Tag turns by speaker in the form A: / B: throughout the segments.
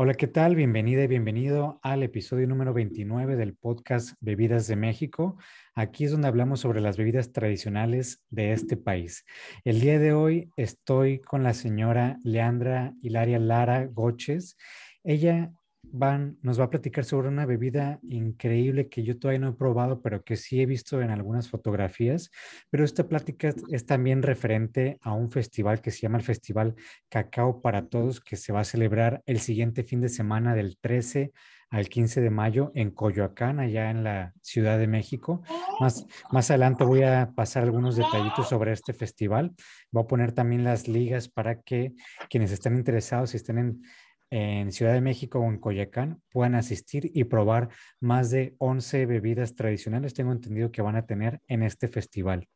A: Hola, ¿qué tal? Bienvenida y bienvenido al episodio número 29 del podcast Bebidas de México. Aquí es donde hablamos sobre las bebidas tradicionales de este país. El día de hoy estoy con la señora Leandra Hilaria Lara Goches. Ella van, nos va a platicar sobre una bebida increíble que yo todavía no he probado, pero que sí he visto en algunas fotografías. Pero esta plática es también referente a un festival que se llama el Festival Cacao para Todos, que se va a celebrar el siguiente fin de semana del 13 al 15 de mayo en Coyoacán, allá en la Ciudad de México. Más, más adelante voy a pasar algunos detallitos sobre este festival. Voy a poner también las ligas para que quienes estén interesados y estén en en Ciudad de México o en Coyacán puedan asistir y probar más de 11 bebidas tradicionales, tengo entendido que van a tener en este festival.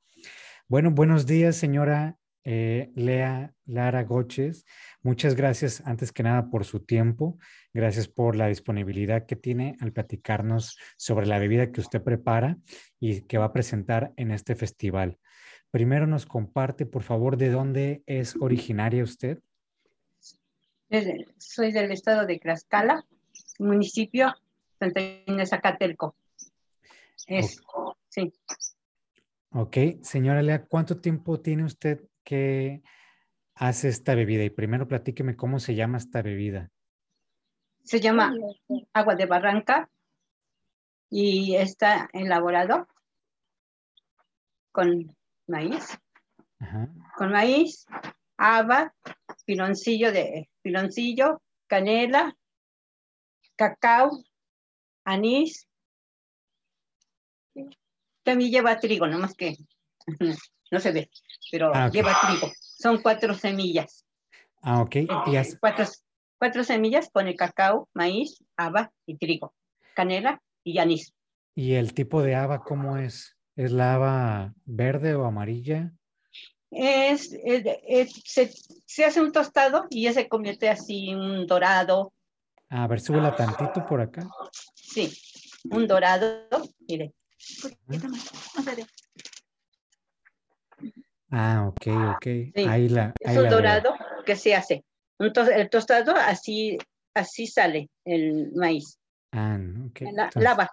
A: Bueno, buenos días, señora eh, Lea Lara Goches. Muchas gracias, antes que nada, por su tiempo. Gracias por la disponibilidad que tiene al platicarnos sobre la bebida que usted prepara y que va a presentar en este festival. Primero nos comparte, por favor, de dónde es originaria usted
B: soy del estado de Tlaxcala, municipio Santa Inés Zacatelco. Es, sí.
A: Ok, señora Lea, ¿cuánto tiempo tiene usted que hace esta bebida? Y primero platíqueme cómo se llama esta bebida.
B: Se llama agua de barranca y está elaborado con maíz, con maíz, haba, piloncillo de piloncillo, canela, cacao, anís. También lleva trigo, nomás que no se ve, pero ah, lleva trigo. Son cuatro semillas.
A: Ah, ok.
B: cuatro, cuatro semillas pone cacao, maíz, haba y trigo, canela y anís.
A: ¿Y el tipo de haba cómo es? ¿Es la haba verde o amarilla?
B: Es, se, hace un tostado y ya se convierte así un dorado.
A: A ver, súbela tantito por acá.
B: Sí, un dorado. Mire.
A: Ah, ok, ok. Ahí la,
B: es un dorado que se hace. el tostado así, así sale el maíz.
A: Ah, ok.
B: La, lava.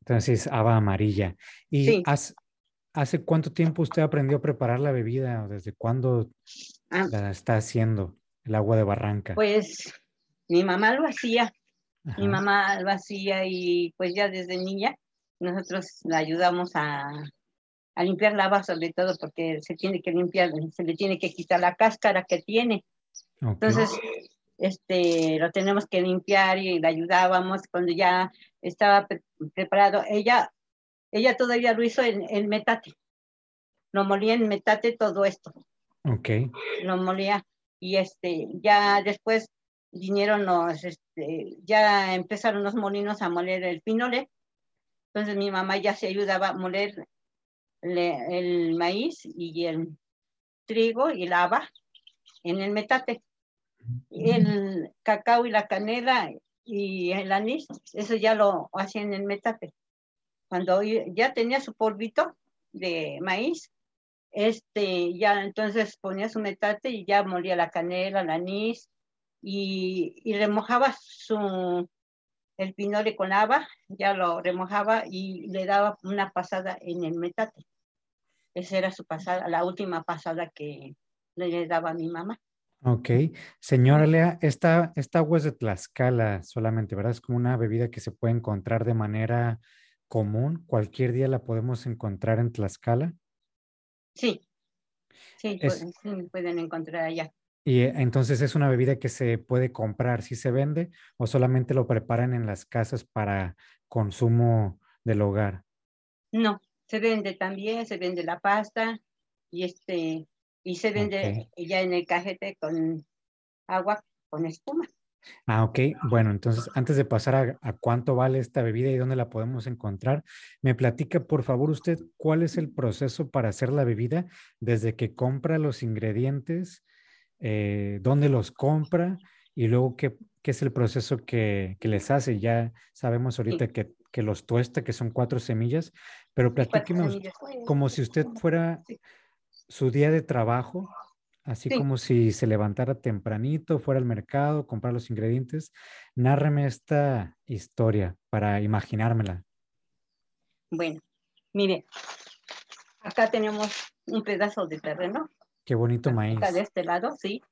A: Entonces, haba amarilla. ¿Y sí. ¿Hace cuánto tiempo usted aprendió a preparar la bebida? ¿Desde cuándo ah. la está haciendo el agua de barranca?
B: Pues mi mamá lo hacía. Mi mamá lo hacía y pues ya desde niña nosotros la ayudamos a, a limpiar la agua sobre todo porque se tiene que limpiar, se le tiene que quitar la cáscara que tiene. Entonces, este, lo tenemos que limpiar y la ayudábamos cuando ya estaba preparado. Ella ella todavía lo hizo en, el metate. Lo molía en metate todo esto.
A: Ok.
B: Lo molía. Y este, ya después vinieron los, este, ya empezaron los molinos a moler el pinole. Entonces mi mamá ya se ayudaba a moler el maíz y el trigo y la haba en el metate. El cacao y la canela y el anís, eso ya lo hacían en el metate cuando ya tenía su polvito de maíz, este, ya entonces ponía su metate y ya molía la canela, el anís y, y remojaba su, el pinole con haba, ya lo remojaba y le daba una pasada en el metate. Esa era su pasada, la última pasada que le daba a mi mamá.
A: Ok. Señora Lea, esta, esta agua es de Tlaxcala solamente, ¿verdad? Es como una bebida que se puede encontrar de manera común, cualquier día la podemos encontrar en Tlaxcala.
B: Sí, sí, pueden encontrar allá.
A: Y eh, entonces es una bebida que se puede comprar, ¿sí se vende o solamente lo preparan en las casas para consumo del hogar?
B: No, se vende también, se vende la pasta y este y se vende ya en el cajete con agua con espuma.
A: Ah, ok. Bueno, entonces antes de pasar a, cuánto vale esta bebida y dónde la podemos encontrar, me platica por favor usted cuál es el proceso para hacer la bebida desde que compra los ingredientes, eh, dónde los compra y luego qué, qué es el proceso que, que, les hace. Ya sabemos ahorita que, que, los tuesta, que son cuatro semillas, pero platíquenos como si usted fuera su día de trabajo Así
B: Sí.
A: como si se levantara tempranito, fuera al mercado, comprar los ingredientes. Nárreme esta historia para imaginármela.
B: Bueno, mire, acá tenemos un pedazo de terreno,
A: Qué bonito maíz.
B: acá de este lado, sí.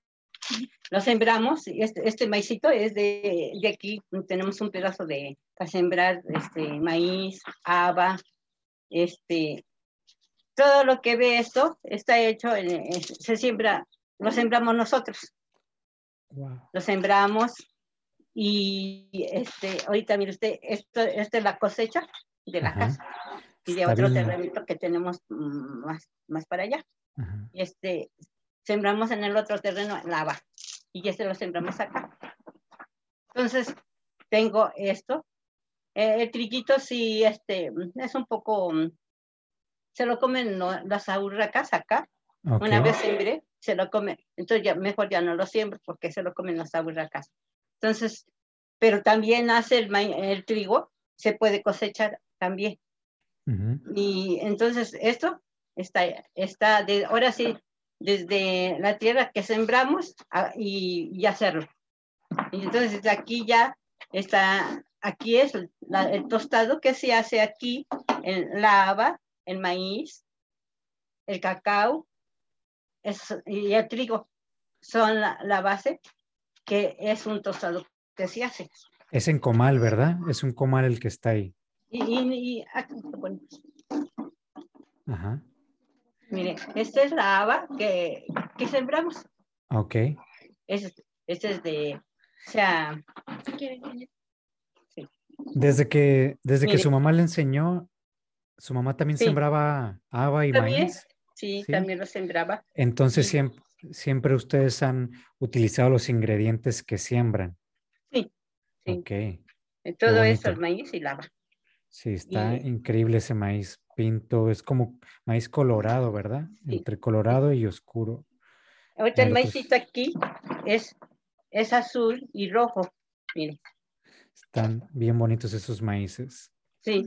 B: Lo sembramos, este, este maicito es de, de aquí, tenemos un pedazo de, para sembrar este maíz, haba, este, todo lo que ve esto está hecho, en- se siembra, lo sembramos nosotros.
A: Wow.
B: lo sembramos y este, ahorita mire usted, esto, esta es la cosecha de la
A: Ajá.
B: casa y de
A: Está
B: otro
A: bien.
B: terrenito que tenemos mm, más, más para allá.
A: Ajá.
B: Este, sembramos en el otro terreno lava y este lo sembramos acá. Entonces, tengo esto. Eh, el triguito sí, este, es un poco, mm, se lo comen ¿no? las urracas acá,
A: Ok.
B: una vez sembré, se lo come, entonces ya mejor ya no lo siembro porque se lo comen las aburracas. Entonces, pero también hace el, el trigo, se puede cosechar también.
A: Ujú.
B: Y entonces esto está, está de, ahora sí, desde la tierra que sembramos a- y, y hacerlo. Y entonces aquí ya está, aquí es la- el tostado que se hace aquí, en la haba, el maíz, el cacao es- y el trigo son la, la base, que es un tostado que se hace.
A: Es en comal, ¿verdad? Es un comal el que está ahí.
B: Y, y- y aquí lo ponemos.
A: Ajá.
B: Mire, esta es la haba que, que sembramos.
A: Ok.
B: Es, este es de, o sea,
A: Desde que, desde que su mamá le enseñó, su mamá también
B: Sí.
A: sembraba haba y
B: También.
A: maíz.
B: sí,
A: Sí.
B: también lo sembraba.
A: Entonces
B: Sí.
A: siempre, siempre ustedes han utilizado los ingredientes que siembran.
B: Sí, sí.
A: Ok.
B: Todo eso, el maíz y la haba.
A: Sí, está
B: Y-
A: increíble ese maíz pinto. Es como maíz colorado, ¿verdad?
B: Sí.
A: Entre colorado y oscuro.
B: Ahorita el maízito aquí es, es azul y rojo. Mire,
A: Están bien bonitos esos maíces.
B: sí,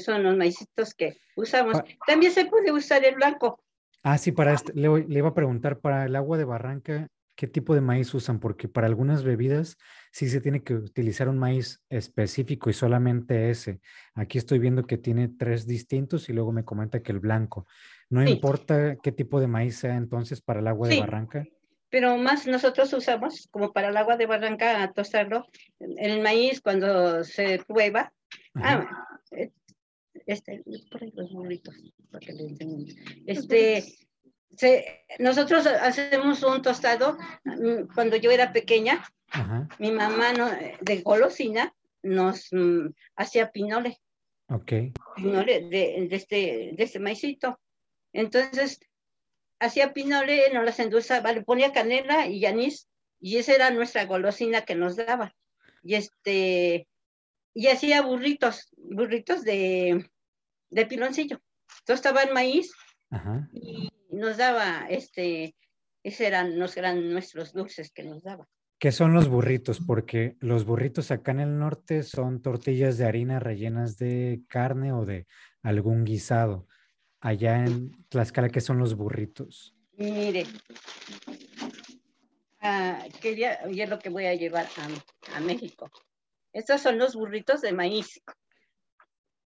B: son los maicitos que usamos.
A: Pa-
B: También se puede usar el blanco.
A: Ah, sí, para este, le, le iba a preguntar, para el agua de barranca, ¿qué tipo de maíz usan? Porque para algunas bebidas sí se tiene que utilizar un maíz específico y solamente ese. Aquí estoy viendo que tiene tres distintos y luego me comenta que el blanco. No
B: Sí.
A: importa qué tipo de maíz sea entonces para el agua de
B: Sí.
A: barranca.
B: pero más nosotros usamos como para el agua de barranca a tostarlo. El maíz cuando se prueba, ah, este, por ahí los burritos, para que le enseñen. Este, se- nosotros hacemos un tostado, mm, cuando yo era pequeña,
A: Ajá.
B: mi mamá no- de golosina nos mm, hacía pinole,
A: Ok.
B: pinole de, de este, de este maicito. Entonces, hacía pinole, nos las endulzaba, le ponía canela y anís, y esa era nuestra golosina que nos daba. Y este, y hacía burritos, burritos de, de piloncillo. Tostaba el maíz
A: Ajá.
B: y nos daba, este, esos eran, eran nuestros dulces que nos daba.
A: ¿Qué son los burritos? Porque los burritos acá en el norte son tortillas de harina rellenas de carne o de algún guisado. Allá en Tlaxcala, ¿qué son los burritos?
B: Mire, ah, quería, es lo que voy a llevar a, a México. Estos son los burritos de maíz.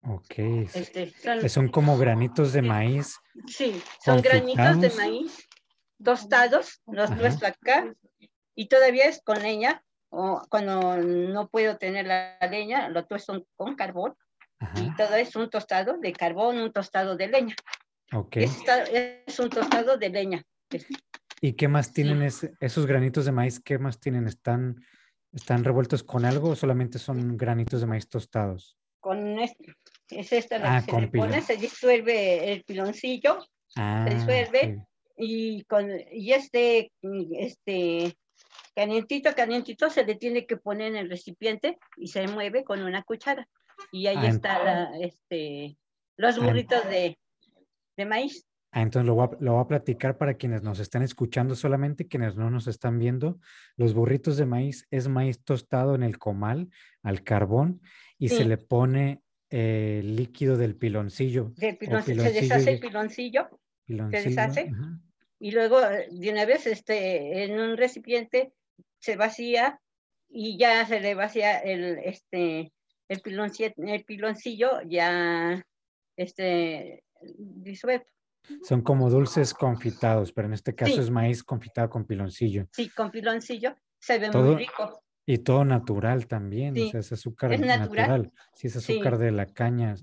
A: Ok. es-
B: Este, son,
A: Son como granitos de maíz.
B: sí, son granitos de maíz tostados, los
A: Ajá.
B: nuestro acá, y todavía es con leña, o cuando no puedo tener la leña, lo tuesto con carbón, y todo es un tostado de carbón, un tostado de leña.
A: Ok.
B: Es, es un tostado de leña.
A: ¿Y qué más
B: Sí.
A: tienen esos granitos de maíz? ¿Qué más tienen? ¿Están, ¿Están revueltos con algo o solamente son granitos de maíz tostados?
B: con este, es esta la
A: Ah,
B: que se le pone, se disuelve el piloncillo
A: Ah,
B: disuelve.
A: ok.
B: y con y este este calientito calientito se le tiene que poner en el recipiente y se mueve con una cuchara y ahí
A: Ah,
B: está la, este los
A: Ah,
B: burritos de, de maíz
A: Ah, entonces lo voy, a, lo voy a platicar para quienes nos están escuchando solamente, quienes no nos están viendo. Los burritos de maíz es maíz tostado en el comal al carbón y se
B: Sí.
A: le pone eh, líquido del piloncillo.
B: del se deshace el piloncillo
A: piloncillo,
B: deshace.
A: ajá.
B: y luego de una vez este, en un recipiente se vacía y ya se le vacía el, este, el, piloncillo, el piloncillo ya este, disuelto.
A: Son como dulces confitados, pero en este caso es maíz confitado con piloncillo.
B: Sí, con piloncillo. Se ve muy rico.
A: Y todo natural también, o sea, es azúcar natural. Sí, es azúcar de la caña.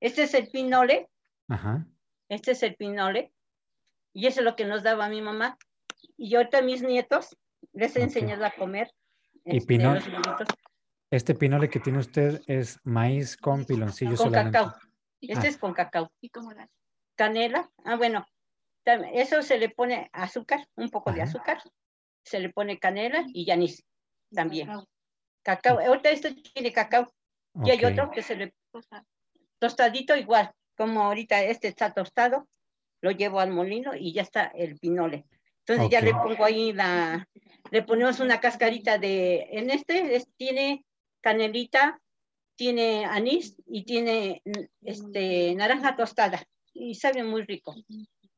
B: Este es el pinole.
A: Ajá.
B: Este es el pinole. Y eso es lo que nos daba mi mamá. Y ahorita a mis nietos les he enseñado a comer.
A: Y este, pinole. Este pinole que tiene usted es maíz con piloncillo
B: con cacao. Este ah. es con cacao. ¿Y cómo la? Canela. Ah, bueno. Eso se le pone azúcar, un poco de azúcar. Se le pone canela y anís también. Cacao. Ahorita esto tiene cacao. Y hay otro que se le tostadito igual, como ahorita este está tostado, lo llevo al molino y ya está el pinole. Entonces ya le pongo ahí la, le ponemos una cascarita de, en este tiene canelita, tiene anís y tiene este, naranja tostada y sabe muy rico.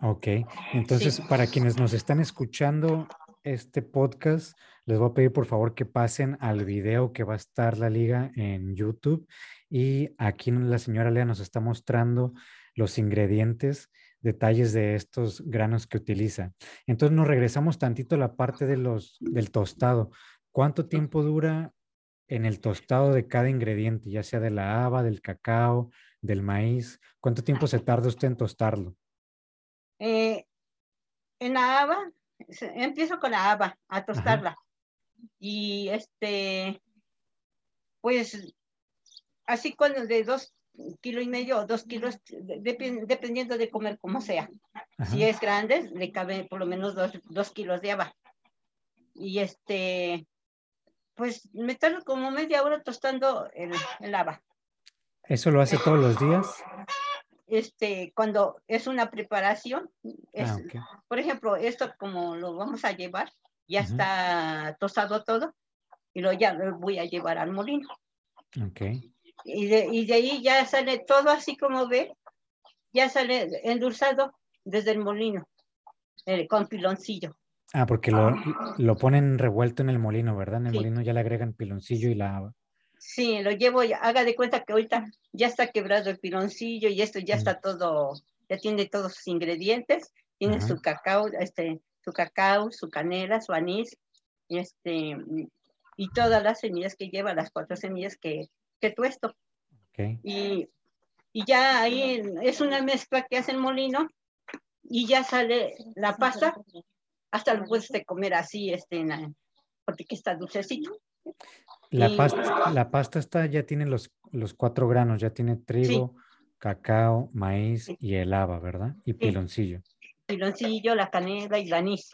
A: Ok, entonces para quienes nos están escuchando este podcast, les voy a pedir por favor que pasen al video que va a estar la liga en YouTube. Y aquí la señora Lea nos está mostrando los ingredientes, detalles de estos granos que utiliza. Entonces nos regresamos tantito a la parte de los, del tostado. ¿Cuánto tiempo dura en el tostado de cada ingrediente, ya sea de la haba, del cacao, del maíz? ¿Cuánto tiempo se tarda usted en tostarlo?
B: Eh, en la haba, empiezo con la haba a tostarla y este, pues así cuando de dos kilos y medio o dos kilos, dependiendo de comer como sea. Si es grande, le cabe por lo menos dos, kilos de haba. Y este, pues me tardo como media hora tostando el, el haba.
A: ¿Eso lo hace todos los días?
B: Este, cuando es una preparación, ah, por ejemplo, esto como lo vamos a llevar, ya está tostado todo y lo ya lo voy a llevar al molino.
A: Ok.
B: Y de, y de ahí ya sale todo así como ve, ya sale endulzado desde el molino, eh, con piloncillo.
A: Ah, porque lo, lo, ponen revuelto en el molino, ¿verdad? En el molino ya le agregan piloncillo y la...
B: Sí, lo llevo, haga de cuenta que ahorita ya está quebrado el piloncillo y esto ya mm. está todo, ya tiene todos sus ingredientes, tiene su cacao, este, su cacao, su canela, su anís, este, y todas las semillas que lleva, las cuatro semillas que, que tuesto. Y, y ya ahí es una mezcla que hace el molino y ya sale la pasta, hasta lo puedes comer así, este, porque está dulcecito.
A: La, pasta, la pasta está, ya tiene los, los cuatro granos, ya tiene trigo, cacao, maíz y el haba, ¿verdad? Y piloncillo
B: piloncillo, la canela y el anís.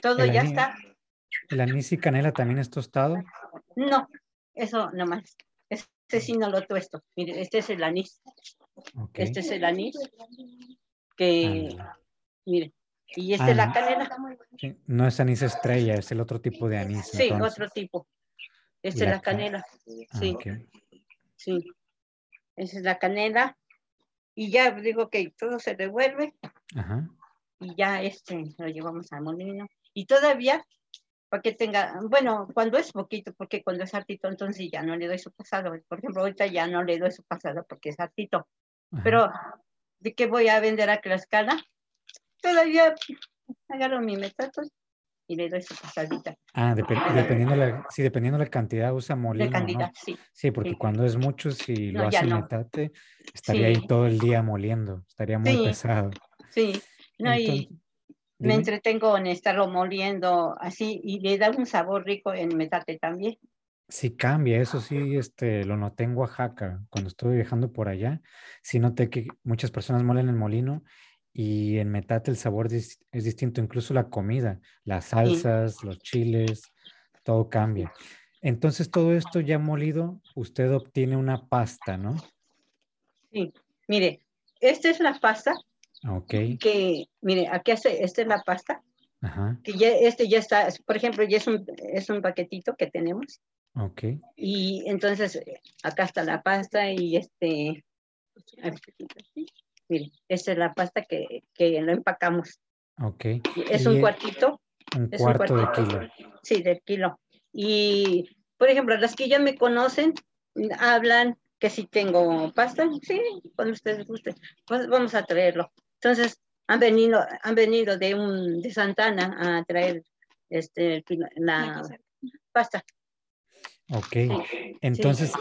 B: Todo ya está.
A: ¿El anís y canela también es tostado?
B: No, eso nomás. Este sí no lo tuesto. Mire, este es el anís. Este es el anís. Que, mire, y este es la ah, canela.
A: No es anís estrella, es el otro tipo de anís.
B: Sí, otro tipo. Este es la canela. Ah, sí. Sí. Esa es la canela. Y ya digo que todo se revuelve. Ajá y ya este lo llevamos al molino. Y todavía, para que tenga, bueno, cuando es poquito, porque cuando es hartito, entonces ya no le doy su pasado. Por ejemplo, ahorita ya no le doy su pasado porque es hartito. Pero, ¿de qué voy a vender a Tlaxcala? Todavía agarro mi metato y le doy su pasadita.
A: Ah, dependiendo, la, sí, dependiendo la cantidad usa molino, La cantidad, sí. Sí, porque cuando es mucho, si lo hace metate, estaría ahí todo el día moliendo, estaría muy pesado.
B: Sí, no, y me entretengo en estarlo moliendo así y le da un sabor rico en metate también.
A: Sí cambia, eso sí, este, lo noté en Oaxaca, cuando estuve viajando por allá, sí noté que muchas personas molen el molino y en metate el sabor es, distinto, incluso la comida, las salsas, los chiles, todo cambia. Entonces todo esto ya molido, usted obtiene una pasta, ¿no?
B: Sí, mire, esta es la pasta
A: Ok.
B: Que, mire, aquí hace, esta es la pasta. Ajá. Que ya, este ya está, por ejemplo, ya es un, es un paquetito que tenemos.
A: Ok.
B: Y entonces, acá está la pasta y este, mire, esta es la pasta que, que lo empacamos.
A: Ok.
B: Es un cuartito.
A: Un cuarto de kilo.
B: Sí, de kilo. Y, por ejemplo, las que ya me conocen, hablan que si tengo pasta, sí, cuando ustedes gusten, pues vamos a traerlo. Entonces, han venido, han venido de un de Santana a traer este la pasta.
A: Ok, entonces,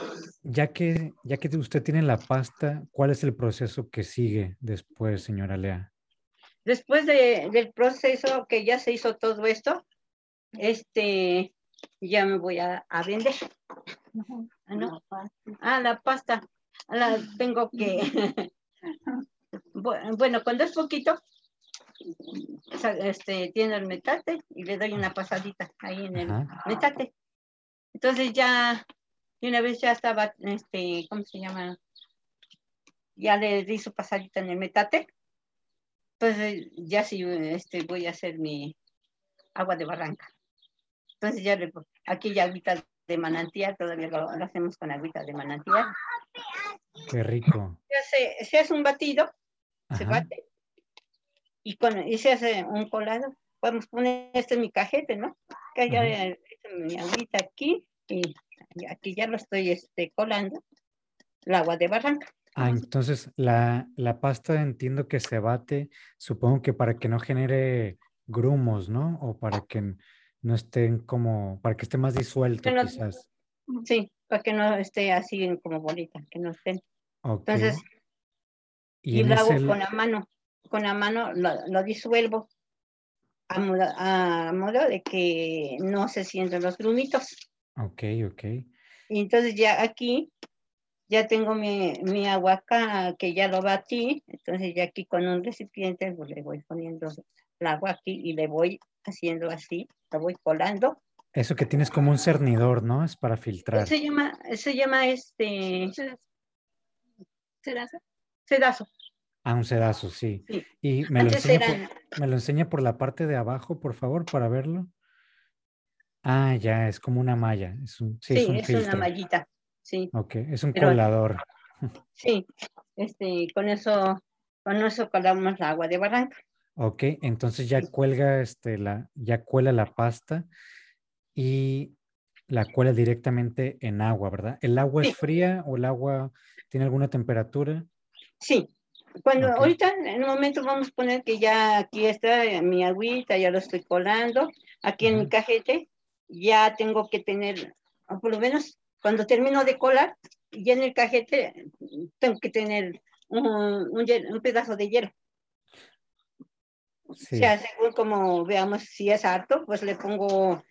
A: ya que ya que usted tiene la pasta, ¿cuál es el proceso que sigue después, señora Lea?
B: Después de, del proceso que ya se hizo todo esto, este, ya me voy a, a vender. ¿No? Ah, la pasta. La tengo que. bueno, cuando es poquito, este, tiene el metate y le doy una pasadita ahí en el metate. Entonces ya, y una vez ya estaba, este, ¿cómo se llama? Ya le di su pasadita en el metate. Entonces ya sí este, voy a hacer mi agua de barranca. Entonces ya le, aquí ya agüita de manantial, todavía lo, hacemos con agüita de manantial.
A: Qué rico.
B: Se, se hace un batido, se bate, y, con, y se hace un colado. Podemos poner, este en mi cajete, ¿no? Que ya mi agüita aquí, y aquí ya lo estoy este, colando, el agua de barranca.
A: Ah, entonces la, la pasta entiendo que se bate, supongo que para que no genere grumos, ¿no? O para que no estén como, para que esté más disuelto quizás.
B: Sí, para que no esté así como bolita, que no estén. Entonces, y, lo hago con la mano, con la mano lo, disuelvo a modo, a modo, de que no se sienten los grumitos.
A: Ok, ok.
B: Y entonces ya aquí, ya tengo mi, mi agua acá, que ya lo batí, entonces ya aquí con un recipiente pues le voy poniendo el agua aquí y le voy haciendo así, lo voy colando.
A: Eso que tienes como un cernidor, ¿no? Es para filtrar.
B: Se llama, se llama este... Sedazo. Sedazo.
A: Ah, un sedazo, sí. Y me lo, enseña por, me lo enseña por la parte de abajo, por favor, para verlo. Ah, ya, es como una malla. Es un, sí,
B: es, una mallita. Sí.
A: Ok, es un colador.
B: Sí, este, con eso, con eso colamos la agua de barranca.
A: Ok, entonces ya cuelga, este, la, ya cuela la pasta y la cuela directamente en agua, ¿verdad? ¿El agua es fría o el agua tiene alguna temperatura?
B: Sí, cuando ahorita en el momento vamos a poner que ya aquí está mi agüita, ya lo estoy colando, aquí en mi cajete, ya tengo que tener, por lo menos cuando termino de colar, ya en el cajete tengo que tener un, un pedazo de hielo. O sea, según como veamos si es harto, pues le pongo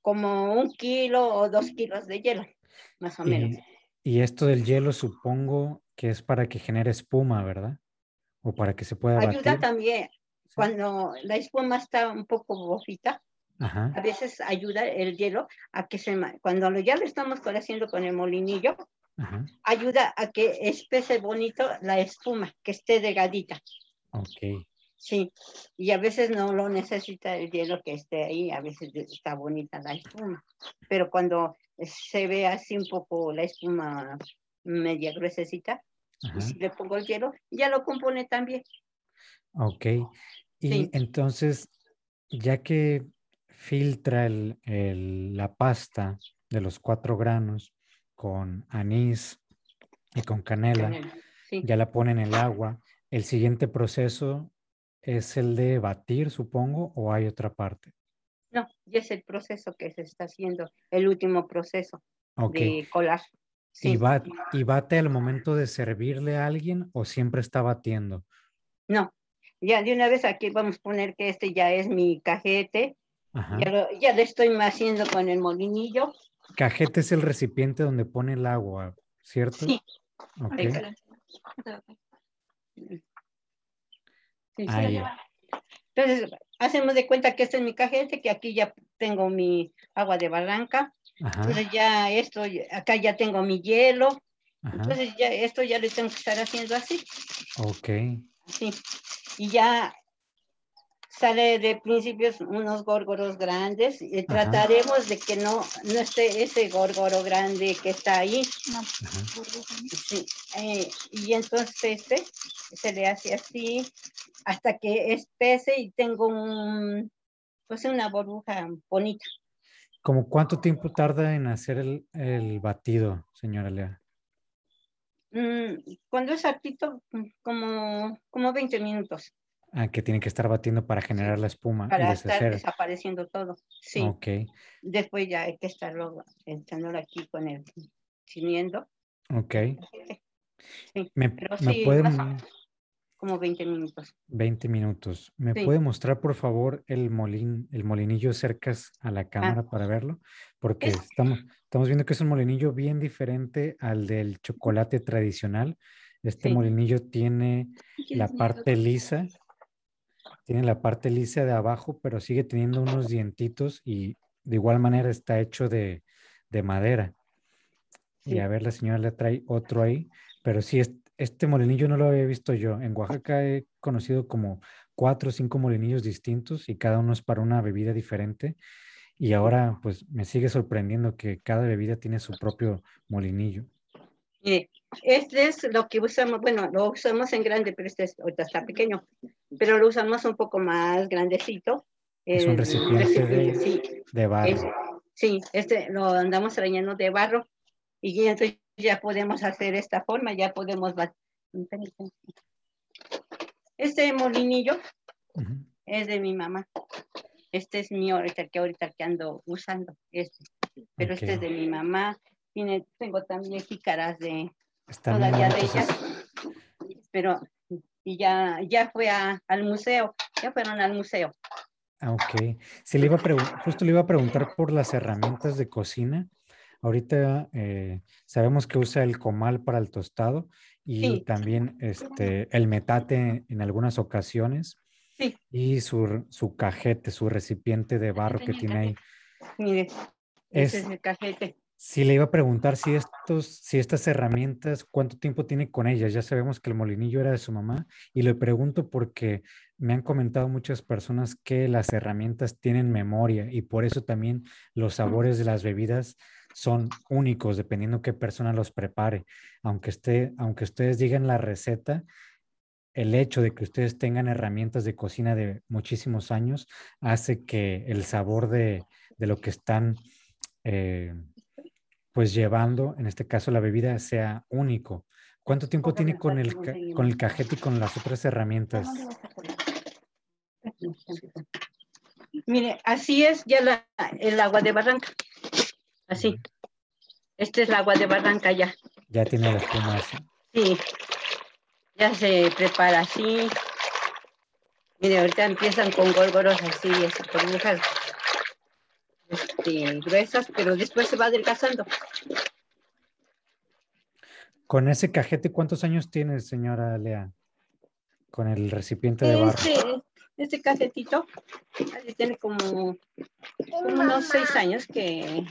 B: como un kilo o dos kilos de hielo, más o menos.
A: Y esto del hielo supongo que es para que genere espuma, ¿verdad? O para que se pueda
B: Ayuda también. Cuando la espuma está un poco bofita, a veces ayuda el hielo a que se... Cuando ya lo estamos haciendo con el molinillo, ayuda a que espese bonito la espuma, que esté delgadita.
A: Ok.
B: Sí, y a veces no lo necesita el hielo que esté ahí, a veces está bonita la espuma, pero cuando se ve así un poco la espuma media gruesecita, y si le pongo el hielo, ya lo compone también.
A: Ok, y entonces, ya que filtra el, la pasta de los cuatro granos con anís y con canela, ya la pone en el agua, el siguiente proceso es el de batir, supongo, o hay otra parte?
B: No, ya es el proceso que se está haciendo, el último proceso de colar.
A: ¿Y, ¿Y bate al momento de servirle a alguien o siempre está batiendo?
B: No, ya de una vez aquí vamos a poner que este ya es mi cajete. Ya lo, ya lo estoy haciendo con el molinillo.
A: Cajete es el recipiente donde pone el agua, ¿cierto?
B: Sí.
A: Okay.
B: Entonces, hacemos de cuenta que este es mi cajete, que aquí ya tengo mi agua de barranca. Entonces ya esto, acá ya tengo mi hielo. Entonces ya esto ya lo tengo que estar haciendo así.
A: Ok.
B: Sí. Y ya sale de principios unos górgoros grandes y trataremos de que no, no esté ese górgoro grande que está ahí. Sí, eh, y entonces este se le hace así hasta que espese y tengo un, pues una burbuja bonita.
A: ¿Cómo cuánto tiempo tarda en hacer el, el batido, señora Lea?
B: Mm, cuando es hartito, como, como 20 minutos.
A: Ah, que tiene que estar batiendo para generar la espuma
B: Para
A: y
B: estar
A: deshacer.
B: desapareciendo todo. Sí.
A: Ok,
B: Después ya hay que estarlo echándolo aquí con el cimiento.
A: ok.
B: Sí,
A: ¿Me,
B: pero
A: me
B: sí,
A: puede,
B: como 20 minutos.
A: 20 minutos. ¿Me
B: Sí.
A: puede mostrar, por favor, el molín, el molinillo cercas a la cámara para verlo? Porque
B: Es-
A: estamos, estamos viendo que es un molinillo bien diferente al del chocolate tradicional. Este molinillo tiene la parte lisa, tiene la parte lisa de abajo, pero sigue teniendo unos dientitos y de igual manera está hecho de, de madera. Y
B: Sí.
A: a ver, la señora le trae otro ahí, pero sí, es- este molinillo no lo había visto yo. En Oaxaca he conocido como cuatro o cinco molinillos distintos y cada uno es para una bebida diferente. Y ahora pues me sigue sorprendiendo que cada bebida tiene su propio molinillo.
B: Mire, este es lo que usamos, bueno, lo usamos en grande, pero este es, ahorita está pequeño, pero lo usamos un poco más grandecito.
A: Es un
B: el
A: recipiente de-
B: sí,
A: De barro.
B: es- sí, este lo andamos relleno de barro y entonces ya podemos hacer esta forma, ya podemos Este molinillo
A: Ujú.
B: es de mi mamá. Este es mío ahorita que ahorita que ando usando este. Pero este es
A: Ok.
B: de mi mamá. Tiene, tengo también jícaras de todavía de ellas. Pero y ya, ya fue a- al museo, ya fueron al museo.
A: Ah, ok. Sí, le iba a justo le iba a preguntar por las herramientas de cocina. Ahorita eh, sabemos que usa el comal para el tostado y
B: Sí.
A: también este, el metate en algunas ocasiones
B: Sí.
A: y su, su cajete, su recipiente de barro que tiene ahí.
B: Mire,
A: Es,
B: ese es el cajete.
A: Sí, le iba a preguntar si, estos, si estas herramientas, cuánto tiempo tiene con ellas. Ya sabemos que el molinillo era de su mamá y le pregunto porque me han comentado muchas personas que las herramientas tienen memoria y por eso también los sabores de las bebidas son únicos dependiendo qué persona los prepare. Aunque, esté, aunque ustedes digan la receta, el hecho de que ustedes tengan herramientas de cocina de muchísimos años hace que el sabor de, de lo que están eh, pues llevando, en este caso la bebida, sea único. ¿Cuánto tiempo tiene con el, con el cajete y con las otras herramientas?
B: Mire, así es ya la, el agua de barranca. Así. Este es el agua de barranca ya.
A: Ya tiene la espuma así.
B: Sí. Ya se prepara así. Mire, ahorita empiezan con górgoros así, así, burbujas este, gruesas, pero después se va adelgazando.
A: Con ese cajete, ¿cuántos años tiene, señora Lea? Con el recipiente de barro.
B: Este, este casetito ahí tiene como, como unos seis años que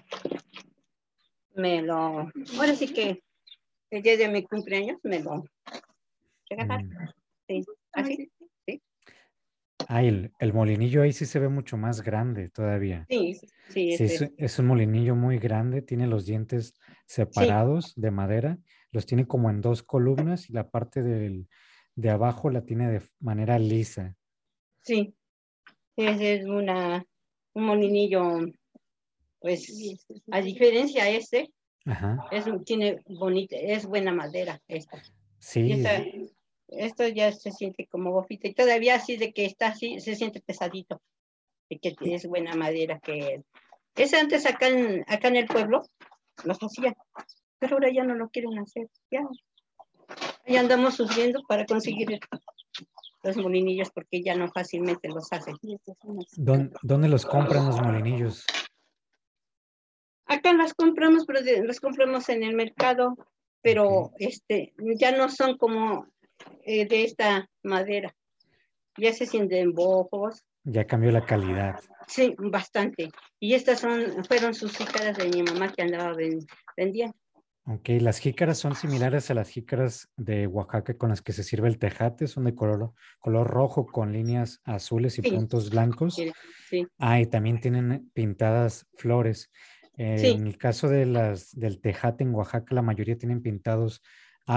B: me lo, ahora sí que el día de mi cumpleaños me lo regalaron.
A: Mm.
B: Sí, así.
A: Ah, el, el molinillo ahí sí se ve mucho más grande todavía.
B: Sí, sí,
A: Sí, es, es un molinillo muy grande, tiene los dientes separados de madera, los tiene como en dos columnas y la parte del, de abajo la tiene de manera lisa.
B: sí. Ese es una, un molinillo, pues, a diferencia de este,
A: Ajá,
B: es, tiene bonita, es buena madera esta.
A: Sí,
B: esta- esto ya se siente como bofita y todavía así de que está así, se siente pesadito, de que es buena madera que ese antes acá en, acá en el pueblo los hacían, pero ahora ya no lo quieren hacer, ya. Ahí andamos sufriendo para conseguir los molinillos porque ya no fácilmente los hacen.
A: ¿Dón- ¿Dónde los compran los molinillos?
B: Acá las compramos, pero de- las compramos en el mercado, pero este ya no son como eh, de esta madera. Ya se sienten bojos,
A: Ya cambió la calidad.
B: sí, bastante. Y estas son, fueron sus hícaras de mi mamá que andaba ven- vendiendo.
A: Ok, las jícaras son similares a las jícaras de Oaxaca con las que se sirve el tejate, son de color, color rojo con líneas azules y
B: Sí.
A: puntos blancos.
B: Sí, sí.
A: Ah, y también tienen pintadas flores. Eh. En el caso de las del tejate en Oaxaca, la mayoría tienen pintados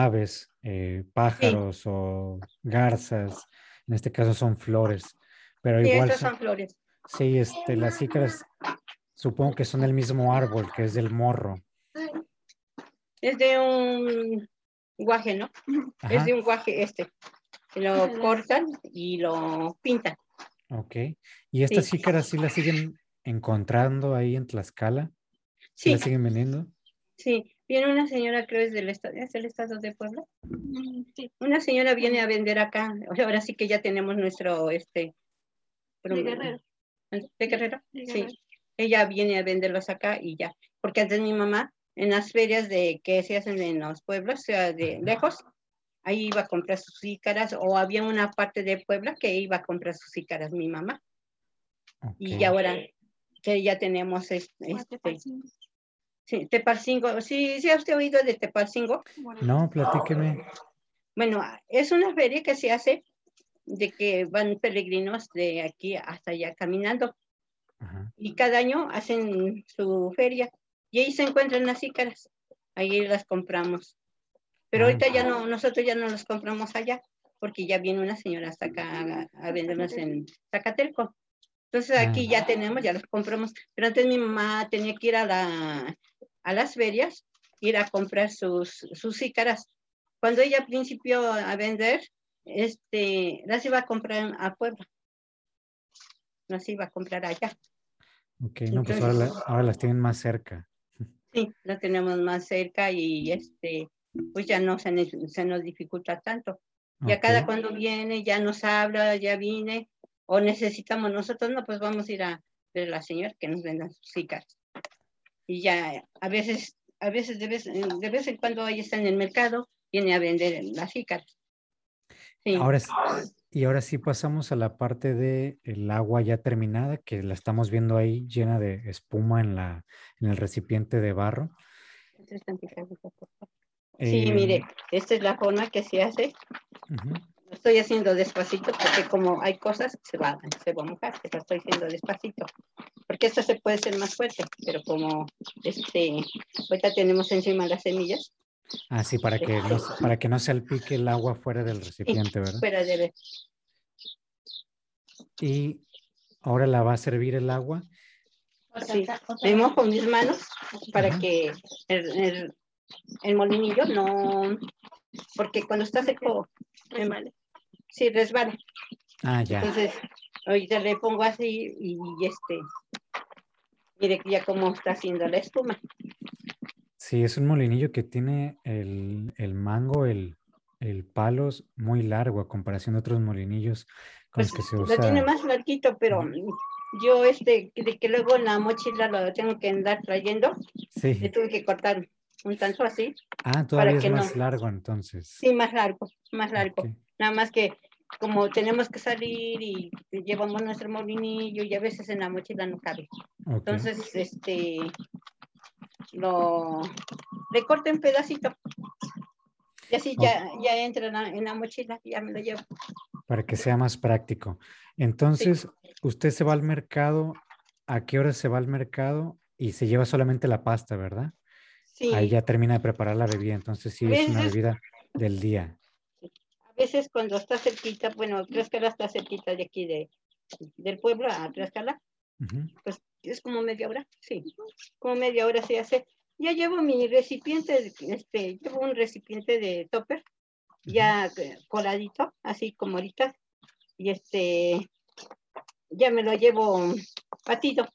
A: aves, eh, pájaros o garzas. En este caso son flores. Pero
B: Sí,
A: igual
B: estas
A: son-
B: son flores.
A: sí, este, las jícaras supongo que son del mismo árbol, que es del morro.
B: Es de un guaje, ¿no?
A: Ajá,
B: Es de un guaje este. Lo cortan y lo pintan.
A: ok. ¿Y estas
B: Sí.
A: sí las siguen encontrando ahí en Tlaxcala? ¿Sí,
B: Sí,
A: las siguen vendiendo?
B: sí. Viene una señora, creo es del estado, ¿es del estado de Puebla? Sí. Una señora viene a vender acá. Ahora sí que ya tenemos nuestro, este...
C: De Guerrero.
B: ¿De Guerrero?
C: De
B: Sí.
C: Guerrero.
B: Ella viene a venderlos acá y ya. Porque antes mi mamá, en las ferias de que se hacen en los pueblos, o sea, de lejos, ahí iba a comprar sus jícaras, o había una parte de Puebla que iba a comprar sus jícaras mi mamá. Y
A: Ok.
B: ahora que ya tenemos este, este. Sí, Tepalcingo, sí, sí ha usted oído de Tepalcingo.
A: No, platíqueme.
B: Bueno, es una feria que se hace de que van peregrinos de aquí hasta allá caminando
A: Ajá.
B: y cada año hacen su feria y ahí se encuentran las jícaras, ahí las compramos. Pero
A: Ah,
B: ahorita ya no, nosotros ya no las compramos allá porque ya viene una señora hasta acá a, a venderlas en Zacatelco. Entonces aquí
A: Ah.
B: ya tenemos, ya las compramos. Pero antes mi mamá tenía que ir a, la, a las ferias, ir a comprar sus, sus jícaras. Cuando ella principió a vender, este, las iba a comprar a Puebla. Las iba a comprar allá.
A: Ok, no, pues ahora, la-
B: Entonces-
A: ahora las tienen más cerca.
B: Sí, la tenemos más cerca y este, pues ya no se, se nos dificulta tanto. Ya cada cuando viene, ya nos habla, ya vine, o necesitamos nosotros, no, pues vamos a ir a ver a la señora que nos vendan sus jícaras. Y ya a veces, a veces de vez, de vez en cuando ella está en el mercado, viene a vender las jícaras. Sí,
A: Ahora, y ahora sí pasamos a la parte de el agua ya terminada, que la estamos viendo ahí llena de espuma en la, en el recipiente de barro.
B: Sí,
A: Eh,
B: mire, esta es la forma que se hace.
A: ujú,
B: Lo estoy haciendo despacito porque como hay cosas se va, se va a mojar, pero estoy haciendo despacito. Porque esta se puede ser más fuerte, pero como este, ahorita tenemos encima las semillas,
A: Ah, sí, para que, no, se- para que no salpique el agua fuera del recipiente, ¿verdad?
B: fuera de ver.
A: Y ahora la va a servir el agua.
B: Sí, me mojo mis manos para
A: Ajá.
B: que el, el- el molinillo no, porque cuando está seco,
C: Resbala.
B: Sí resbala.
A: Ah, ya.
B: Entonces, ahorita le pongo así y, este, mire ya como está haciendo la espuma.
A: Sí, es un molinillo que tiene el, el mango, el, el palo muy largo a comparación de otros molinillos con
B: Pues
A: los que se
B: lo
A: usa.
B: tiene más larguito, pero yo este, de que luego en la mochila lo tengo que andar trayendo, le
A: Sí.
B: tuve que cortar un tanto así,
A: Ah, todavía es
B: que
A: más
B: no.
A: largo entonces.
B: sí, más largo, más largo.
A: Ok.
B: Nada más que como tenemos que salir y llevamos nuestro molinillo y a veces en la mochila no cabe. Entonces, este, lo, le corto en pedacito. Y así ya, ya entra en la, en la mochila y ya me lo llevo.
A: Para que sea más práctico. Entonces, usted se va al mercado. ¿A qué hora se va al mercado? Y se lleva solamente la pasta, ¿verdad?
B: Sí,
A: Ahí ya termina de preparar la bebida. Entonces, sí, es una bebida del día.
B: A veces cuando está cerquita, bueno, Tlaxcala está cerquita de aquí de, del pueblo a Tlaxcala,
A: Ujú.
B: pues es como media hora, sí, como media hora se hace. Ya llevo mi recipiente, este, llevo un recipiente de topper, ya eh, coladito, así como ahorita, y este, ya me lo llevo batido.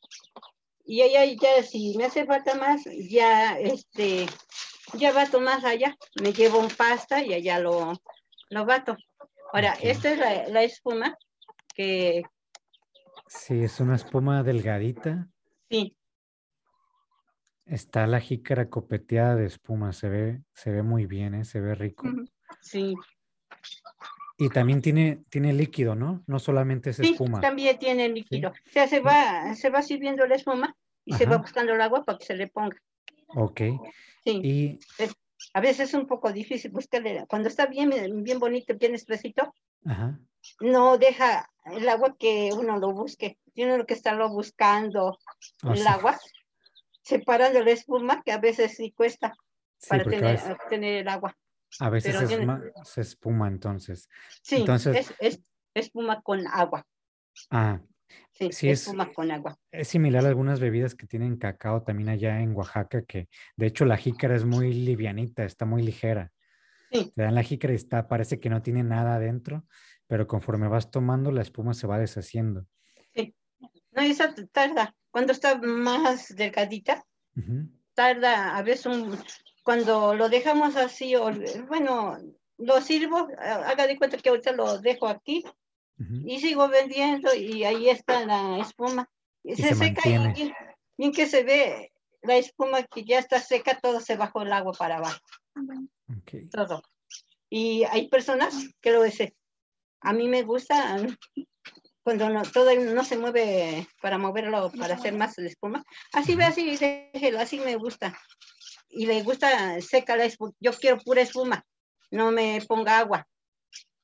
B: Y allá ya si me hace falta más, ya este, ya bato más allá, me llevo un pasta y allá lo, lo bato. Ahora, esta es la, la espuma que
A: Sí, es una espuma delgadita.
B: sí,
A: Está la jícara copeteada de espuma. Se ve, se ve muy bien, ¿eh? Se ve rico.
B: Sí,
A: Y también tiene, tiene líquido, ¿no? No solamente es
B: sí,
A: espuma.
B: también tiene líquido. O sea, se va, se va sirviendo la espuma y se va buscando el agua para que se le ponga.
A: Ok.
B: Sí.
A: Y,
B: A veces es un poco difícil buscarle. Cuando está bien, bien bonito, bien espesito,
A: ajá.
B: no deja el agua que uno lo busque. Tiene que estarlo buscando
A: Oh,
B: el
A: sí.
B: agua, separando la espuma, que a veces sí cuesta
A: Sí,
B: para tener, obtener el agua.
A: a veces se,
B: tiene-
A: esma- se espuma entonces.
B: Sí,
A: Entonces-
B: es, es espuma con agua.
A: Ah,
B: Sí,
A: Sí, es-
B: espuma con agua.
A: es similar a algunas bebidas que tienen cacao también allá en Oaxaca, que de hecho la jícara es muy livianita, está muy ligera.
B: Sí.
A: Te dan la jícara y está, parece que no tiene nada adentro, pero conforme vas tomando, la espuma se va deshaciendo.
B: No, esa tarda. Cuando está más delgadita, tarda a veces un, cuando lo dejamos así, o- bueno, lo sirvo, ha- haga de cuenta que ahorita lo dejo aquí
A: ujú.
B: y sigo vendiendo y ahí está la espuma. Y
A: Y
B: se,
A: se
B: seca y bien, que se ve la espuma que ya está seca, todo se bajó el agua para abajo,
A: Ok.
B: todo. Y hay personas que lo dicen, a mí me gusta cuando no, todo no se mueve para moverlo, para hacer más la espuma. Así ve, así, déjelo, así me gusta. Y le gusta seca la espuma. Yo quiero pura espuma, no me ponga agua.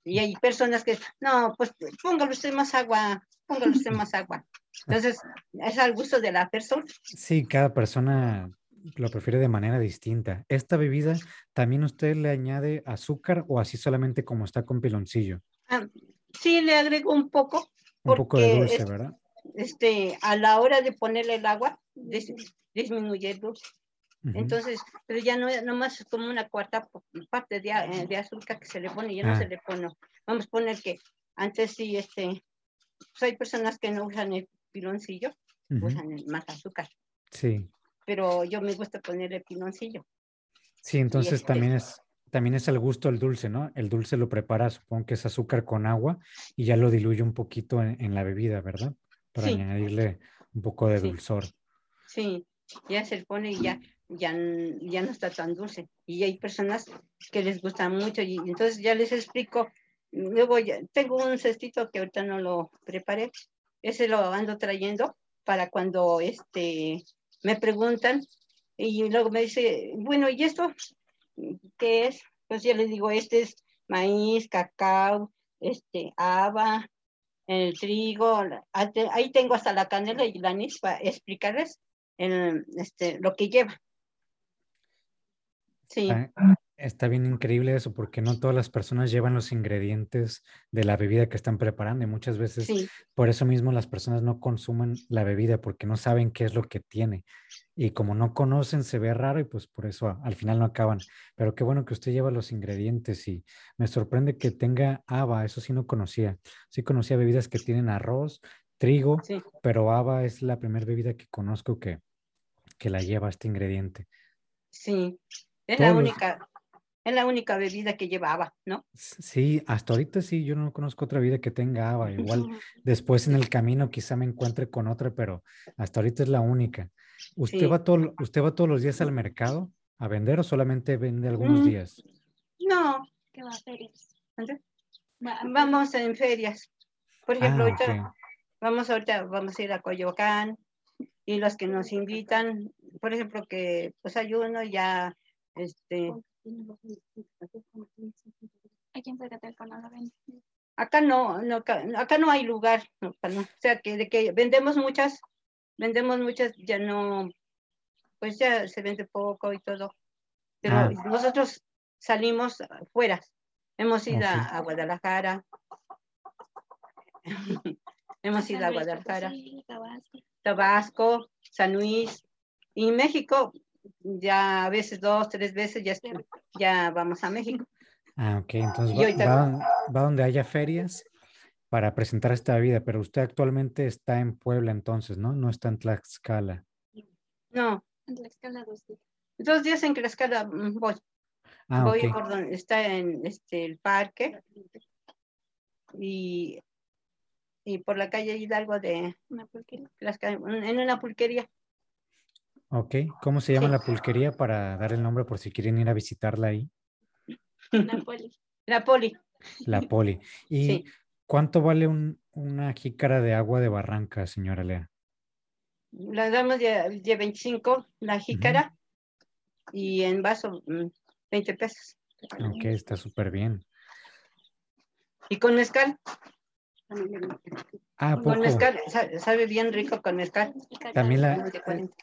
B: Y hay personas que, no, pues póngale usted más agua, póngale usted más agua. Entonces, es al gusto de la persona.
A: Sí, cada persona lo prefiere de manera distinta. ¿Esta bebida también usted le añade azúcar o así solamente como está con piloncillo?
B: Ah, sí, le agrego un poco,
A: Un poco de dulce,
B: es-
A: ¿verdad?
B: este, a la hora de ponerle el agua, dis- disminuye el dulce. Entonces, pero ya no nomás es como una cuarta parte de, eh, de azúcar que se le pone, ya no
A: Ah.
B: se le pone. Vamos a poner que antes sí, este, pues hay personas que no usan el piloncillo, usan el más azúcar,
A: Sí,
B: pero yo me gusta ponerle piloncillo.
A: sí, entonces
B: este-
A: también es, también es al gusto el dulce, ¿no? El dulce lo prepara, supongo que es azúcar con agua y ya lo diluye un poquito en, en la bebida, ¿verdad? Para
B: Sí.
A: añadirle un poco de
B: Sí.
A: dulzor.
B: Sí, ya se le pone y ya, ya, ya no está tan dulce. Y hay personas que les gusta mucho y entonces ya les explico. Luego ya, tengo un cestito que ahorita no lo preparé. Ese lo ando trayendo para cuando este, me preguntan y luego me dice, bueno, ¿y esto qué es? Pues yo les digo, este es maíz, cacao, este, haba, el trigo, la- ahí tengo hasta la canela y el anís para explicarles el, este, lo que lleva. Sí,
A: Está, está bien increíble eso, porque no todas las personas llevan los ingredientes de la bebida que están preparando y muchas veces
B: sí,
A: por eso mismo las personas no consumen la bebida porque no saben qué es lo que tiene. Y como no conocen, se ve raro y pues por eso al final no acaban. Pero qué bueno que usted lleva los ingredientes y me sorprende que tenga haba, eso sí no conocía. Sí conocía bebidas que tienen arroz, trigo,
B: sí,
A: pero haba es la primera bebida que conozco que, que la lleva este ingrediente.
B: sí. Es la
A: los-
B: única, es la única bebida que llevaba, ¿no?
A: Sí, hasta ahorita sí, yo no conozco otra bebida que tenga haba. Igual después en el camino quizá me encuentre con otra, pero hasta ahorita es la única. ¿Usted
B: Sí.
A: va todo, usted va todos los días al mercado a vender o solamente vende algunos
B: Mm.
A: días?
B: No,
C: Que va a ferias. Va
B: vamos en ferias. Por ejemplo,
A: Ah,
B: ahorita vamos ahorita, vamos a ir a Coyoacán y los que nos invitan, por ejemplo, que pues hay uno ya, este,
C: Aquí en no ven.
B: acá no, no acá, acá no hay lugar, no, acá no. o sea que de que vendemos muchas, vendemos muchas, ya no, pues ya se vende poco y todo. Pero
A: Ah.
B: nosotros salimos fuera, hemos ido a- Guadalajara, hemos ido a Guadalajara.
C: Tabasco,
B: San Luis y México, ya a veces dos, tres veces ya, ya vamos a México.
A: Ah, ok. Entonces va,
B: ahorita-
A: va- va donde haya ferias para presentar esta bebida, pero usted actualmente está en Puebla entonces, ¿no? No está en Tlaxcala.
B: No,
C: En Tlaxcala dos días.
B: dos días en Tlaxcala mm, voy,
A: Ah,
B: voy
A: ok.
B: por donde está en este el parque y, y por la calle Hidalgo de
C: Una pulquería.
B: En una pulquería.
A: Ok. ¿Cómo se llama
B: Sí.
A: la pulquería para dar el nombre por si quieren ir a visitarla ahí?
C: Una poli.
B: La poli,
A: La Poli. ¿Y
B: Sí.
A: cuánto vale un- una jícara de agua de barranca, señora Lea?
B: la damos de, de 25 la jícara y en vaso mm, 20 pesos.
A: Ok, está súper bien.
B: Y con mezcal,
A: Ah, ¿a
B: con
A: poco.
B: mezcal, sa- sabe bien rico con mezcal.
A: También la,
B: Como de 40.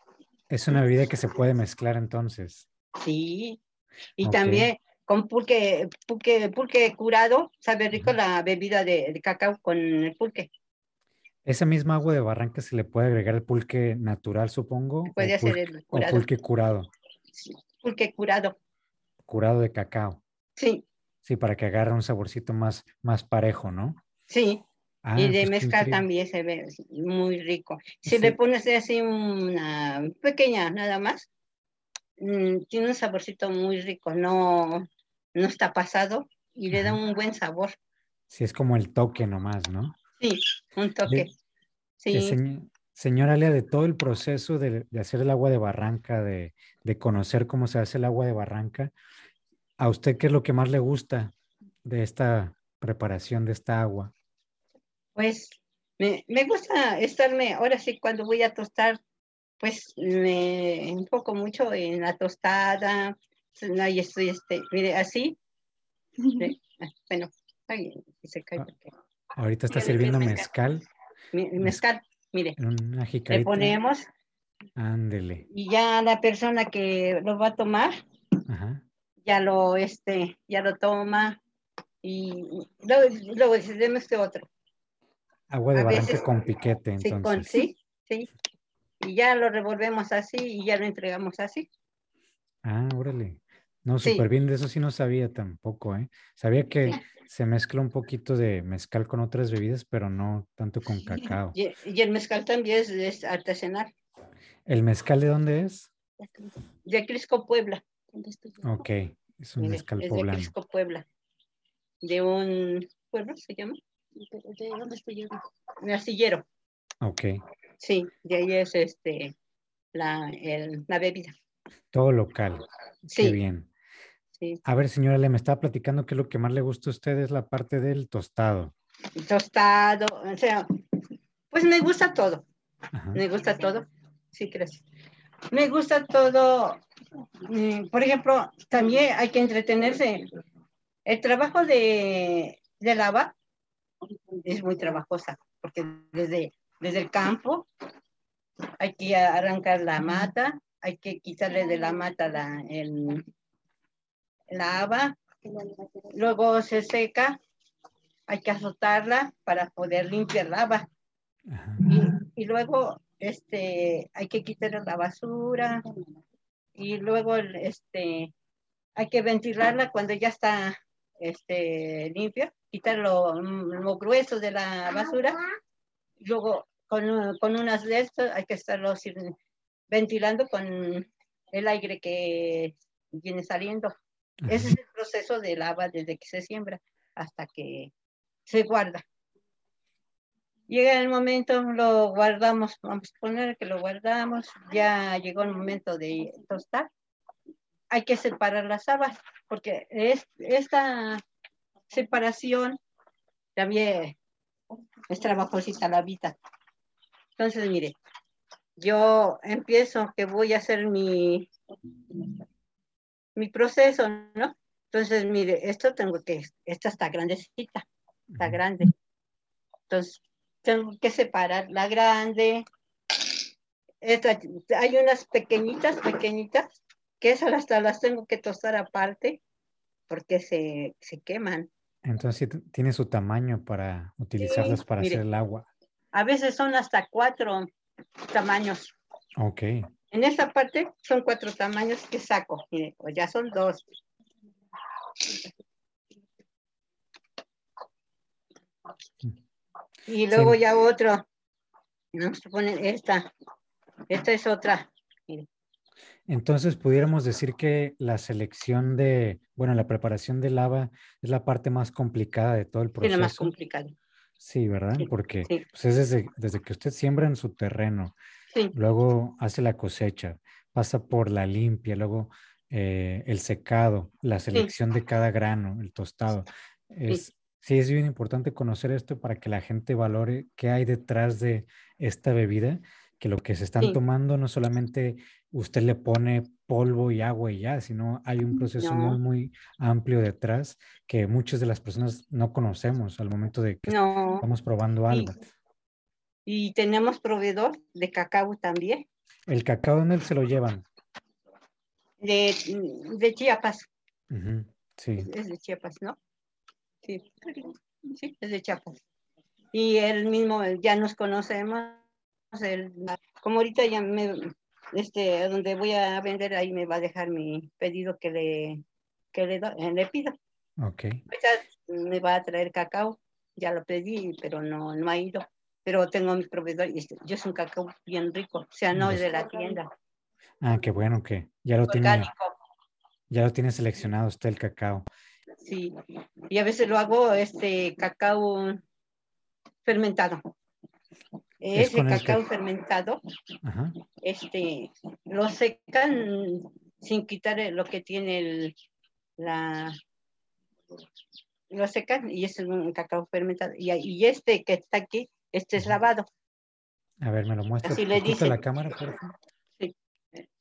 A: Es una bebida que se puede mezclar entonces.
B: Sí. Y también con pulque, pulque, pulque curado, sabe rico la bebida de, de cacao con el pulque.
A: Esa misma agua de barranca se le puede agregar el pulque natural, supongo.
B: Puede hacer
A: pulque-
B: el
A: o pulque curado,
B: Sí, Pulque curado.
A: curado de cacao.
B: Sí,
A: Sí, para que agarre un saborcito más, más parejo, ¿no?
B: sí.
A: Ah,
B: y de
A: pues
B: mezcal también se ve muy rico. Si
A: Sí.
B: le pones así una pequeña nada más, mm, tiene un saborcito muy rico, no, no está pasado y le da un buen sabor.
A: Sí, es como el toque nomás, ¿no?
B: Sí, un toque. Sí,
A: señ- señora Lea, de todo el proceso de, de hacer el agua de barranca, de, de conocer cómo se hace el agua de barranca, ¿a usted qué es lo que más le gusta de esta preparación de esta agua?
B: Pues me, me gusta estarme, ahora sí, cuando voy a tostar, pues me enfoco mucho en la tostada. Ahí estoy, este, mire, así. ¿sí? Ah, Bueno, ay, se cae
A: Ah,
B: porque-
A: Ahorita está sirviendo mezcal
B: Mezcal, mire,
A: una
B: le ponemos
A: Ándele.
B: y ya la persona que lo va a tomar,
A: Ajá.
B: ya lo, este, ya lo toma y luego, luego dice, deme este otro.
A: Agua de barranca con piquete,
B: Sí,
A: entonces.
B: con, sí, sí. Y ya lo revolvemos así y ya lo entregamos así.
A: Ah, órale. No,
B: Sí.
A: súper bien, de eso sí no sabía tampoco, ¿eh? Sabía que se mezcla un poquito de mezcal con otras bebidas, pero no tanto con cacao.
B: Y, y el mezcal también es, es artesanal,
A: ¿El mezcal de dónde es?
B: de Crisco, Puebla.
A: Ok, es un mezcal
B: es de
A: poblano.
B: Crisco, Puebla. De un pueblo se llama,
C: ¿De dónde estoy yo?
B: de Astillero.
A: Ok,
B: Sí, de ahí es este la, el- la bebida.
A: todo local. Qué
B: Sí,
A: bien.
B: sí.
A: A ver, señora, le me estaba platicando que lo que más le gusta a usted es la parte del tostado.
B: Tostado, o sea, pues me gusta todo.
A: Ajá.
B: Me gusta todo. Sí, gracias. Me gusta todo. mm, Por ejemplo, también hay que entretenerse. El trabajo de, de lava es muy trabajosa, porque desde, desde el campo hay que arrancar la mata, hay que quitarle de la mata la, el, la haba, luego se seca, hay que azotarla para poder limpiar la haba. Y, y luego este hay que quitar la basura y luego este hay que ventilarla cuando ya está este limpia quitar lo, lo grueso de la basura. Luego con, con unas de estas hay que estarlo ventilando con el aire que viene saliendo. Ese es el proceso de lava desde que se siembra hasta que se guarda. Llega el momento, lo guardamos, vamos a poner que lo guardamos, ya llegó el momento de tostar. Hay que separar las habas, porque es, esta separación también es trabajosita la vida. Entonces, mire, yo empiezo que voy a hacer mi, mi proceso, ¿no? Entonces, mire, esto tengo que, esta está grandecita, está grande. Entonces, tengo que separar la grande. Esta, hay unas pequeñitas, pequeñitas, que esas hasta las tengo que tostar aparte porque se, se queman.
A: Entonces tiene su tamaño para utilizarlas para
B: mire.
A: hacer el agua.
B: A veces son hasta cuatro tamaños.
A: Ok,
B: En esta parte son cuatro tamaños que saco. Mire, pues ya son dos. Y luego
A: Sí.
B: ya otro. Vamos a poner esta. Esta es otra.
A: Entonces pudiéramos decir que la selección de, bueno, la preparación de lava es la parte más complicada de todo el
B: Tiene más
A: proceso.
B: complicado.
A: Sí, ¿verdad?
B: Sí,
A: Porque
B: sí.
A: pues, es desde, desde que usted siembra en su terreno,
B: Sí,
A: luego hace la cosecha, pasa por la limpia, luego eh, el secado, la selección de cada grano, el tostado. Es, sí, es bien importante conocer esto para que la gente valore qué hay detrás de esta bebida que lo que se están
B: Sí.
A: tomando no solamente usted le pone polvo y agua y ya, sino hay un proceso
B: No.
A: muy, muy amplio detrás que muchas de las personas no conocemos al momento de que
B: No,
A: estamos probando algo.
B: y tenemos proveedor de cacao también,
A: ¿El cacao dónde se lo llevan?
B: de, de Chiapas,
A: Sí,
B: es de Chiapas, ¿no? Sí, sí, es de Chiapas. Y él mismo, ya nos conocemos, él- como ahorita ya me, este, donde voy a vender, ahí me va a dejar mi pedido que le, que le, do- eh, le pido.
A: ok.
B: Me va a traer cacao, ya lo pedí, pero no, no ha ido. Pero tengo mi proveedor y este, yo es un cacao bien rico, o sea, no es de la tienda,
A: Ah, qué bueno que ya lo tiene, ya lo tiene seleccionado usted el cacao.
B: Sí, y a veces lo hago este cacao fermentado.
A: Es el
B: cacao
A: ca-
B: fermentado,
A: Ajá.
B: este, lo secan sin quitar lo que tiene el, la, lo secan y es un cacao fermentado. Y, y este que está aquí, este es lavado,
A: A ver, me lo muestra
B: Así le
A: a la cámara, por favor.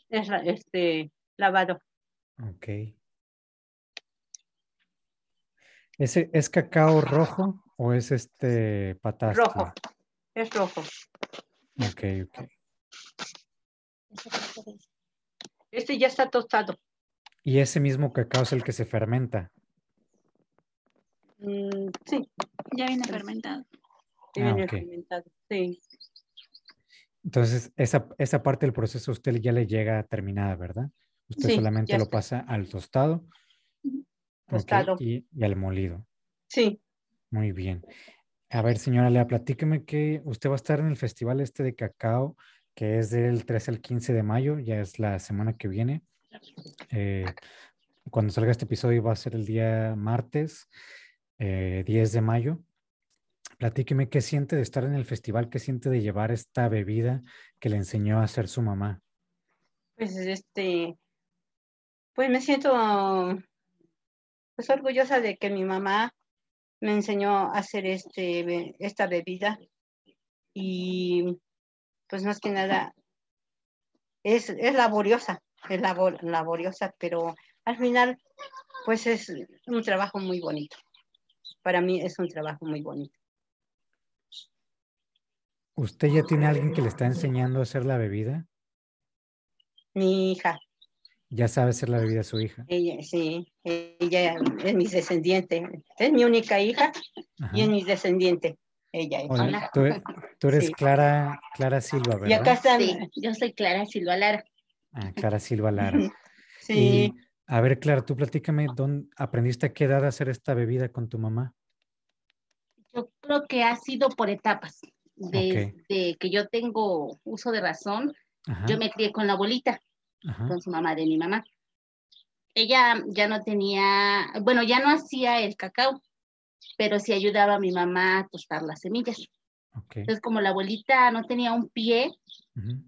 B: es la- este lavado.
A: Ok. ¿Ese es cacao rojo o es este patastre?
B: Rojo, es rojo.
A: Ok, ok.
B: Este ya está tostado.
A: Y ese mismo cacao es el que se fermenta.
B: Mm, sí,
C: Ya viene fermentado.
B: sí
A: Ah,
B: viene
A: ok.
B: fermentado. Sí,
A: Entonces, esa, esa parte del proceso a usted ya le llega terminada, ¿verdad? Usted
B: Sí,
A: solamente
B: ya
A: lo pasa al tostado.
B: Tostado.
A: y, y al molido.
B: sí.
A: Muy bien. A ver, señora Lea, platíqueme que usted va a estar en el festival este de cacao, que es del 13 al 15 de mayo, ya es la semana que viene. Eh, cuando salga este episodio va a ser el día martes, eh, 10 de mayo. Platíqueme qué siente de estar en el festival, qué siente de llevar esta bebida que le enseñó a hacer su mamá.
B: Pues este, pues me siento pues orgullosa de que mi mamá me enseñó a hacer este, esta bebida y pues más que nada es, es laboriosa, es labor- laboriosa, pero al final pues es un trabajo muy bonito. Para mí es un trabajo muy bonito.
A: ¿Usted ya tiene alguien que le está enseñando a hacer la bebida?
B: Mi hija,
A: Ya sabe hacer la bebida su hija.
B: ella, sí, ella es mi descendiente, es mi única hija
A: Ajá.
B: y es mi descendiente. Ella es.
A: Tú, tú eres
B: Sí.
A: Clara, Clara Silva,
B: Y acá
A: ¿verdad?
C: Sí, yo soy Clara Silva Lara.
A: Ah, Clara Silva Lara.
B: Sí,
A: Y a ver, Clara, tú platícame, ¿dónde aprendiste a qué edad a hacer esta bebida con tu mamá?
C: Yo creo que ha sido por etapas. Desde que yo tengo uso de razón,
A: Ajá,
C: yo me crié con la abuelita,
A: ajá,
C: con su mamá de mi mamá. Ella ya no tenía, bueno, ya no hacía el cacao, pero sí ayudaba a mi mamá a tostar las semillas.
A: ok.
C: Entonces, como la abuelita no tenía un pie,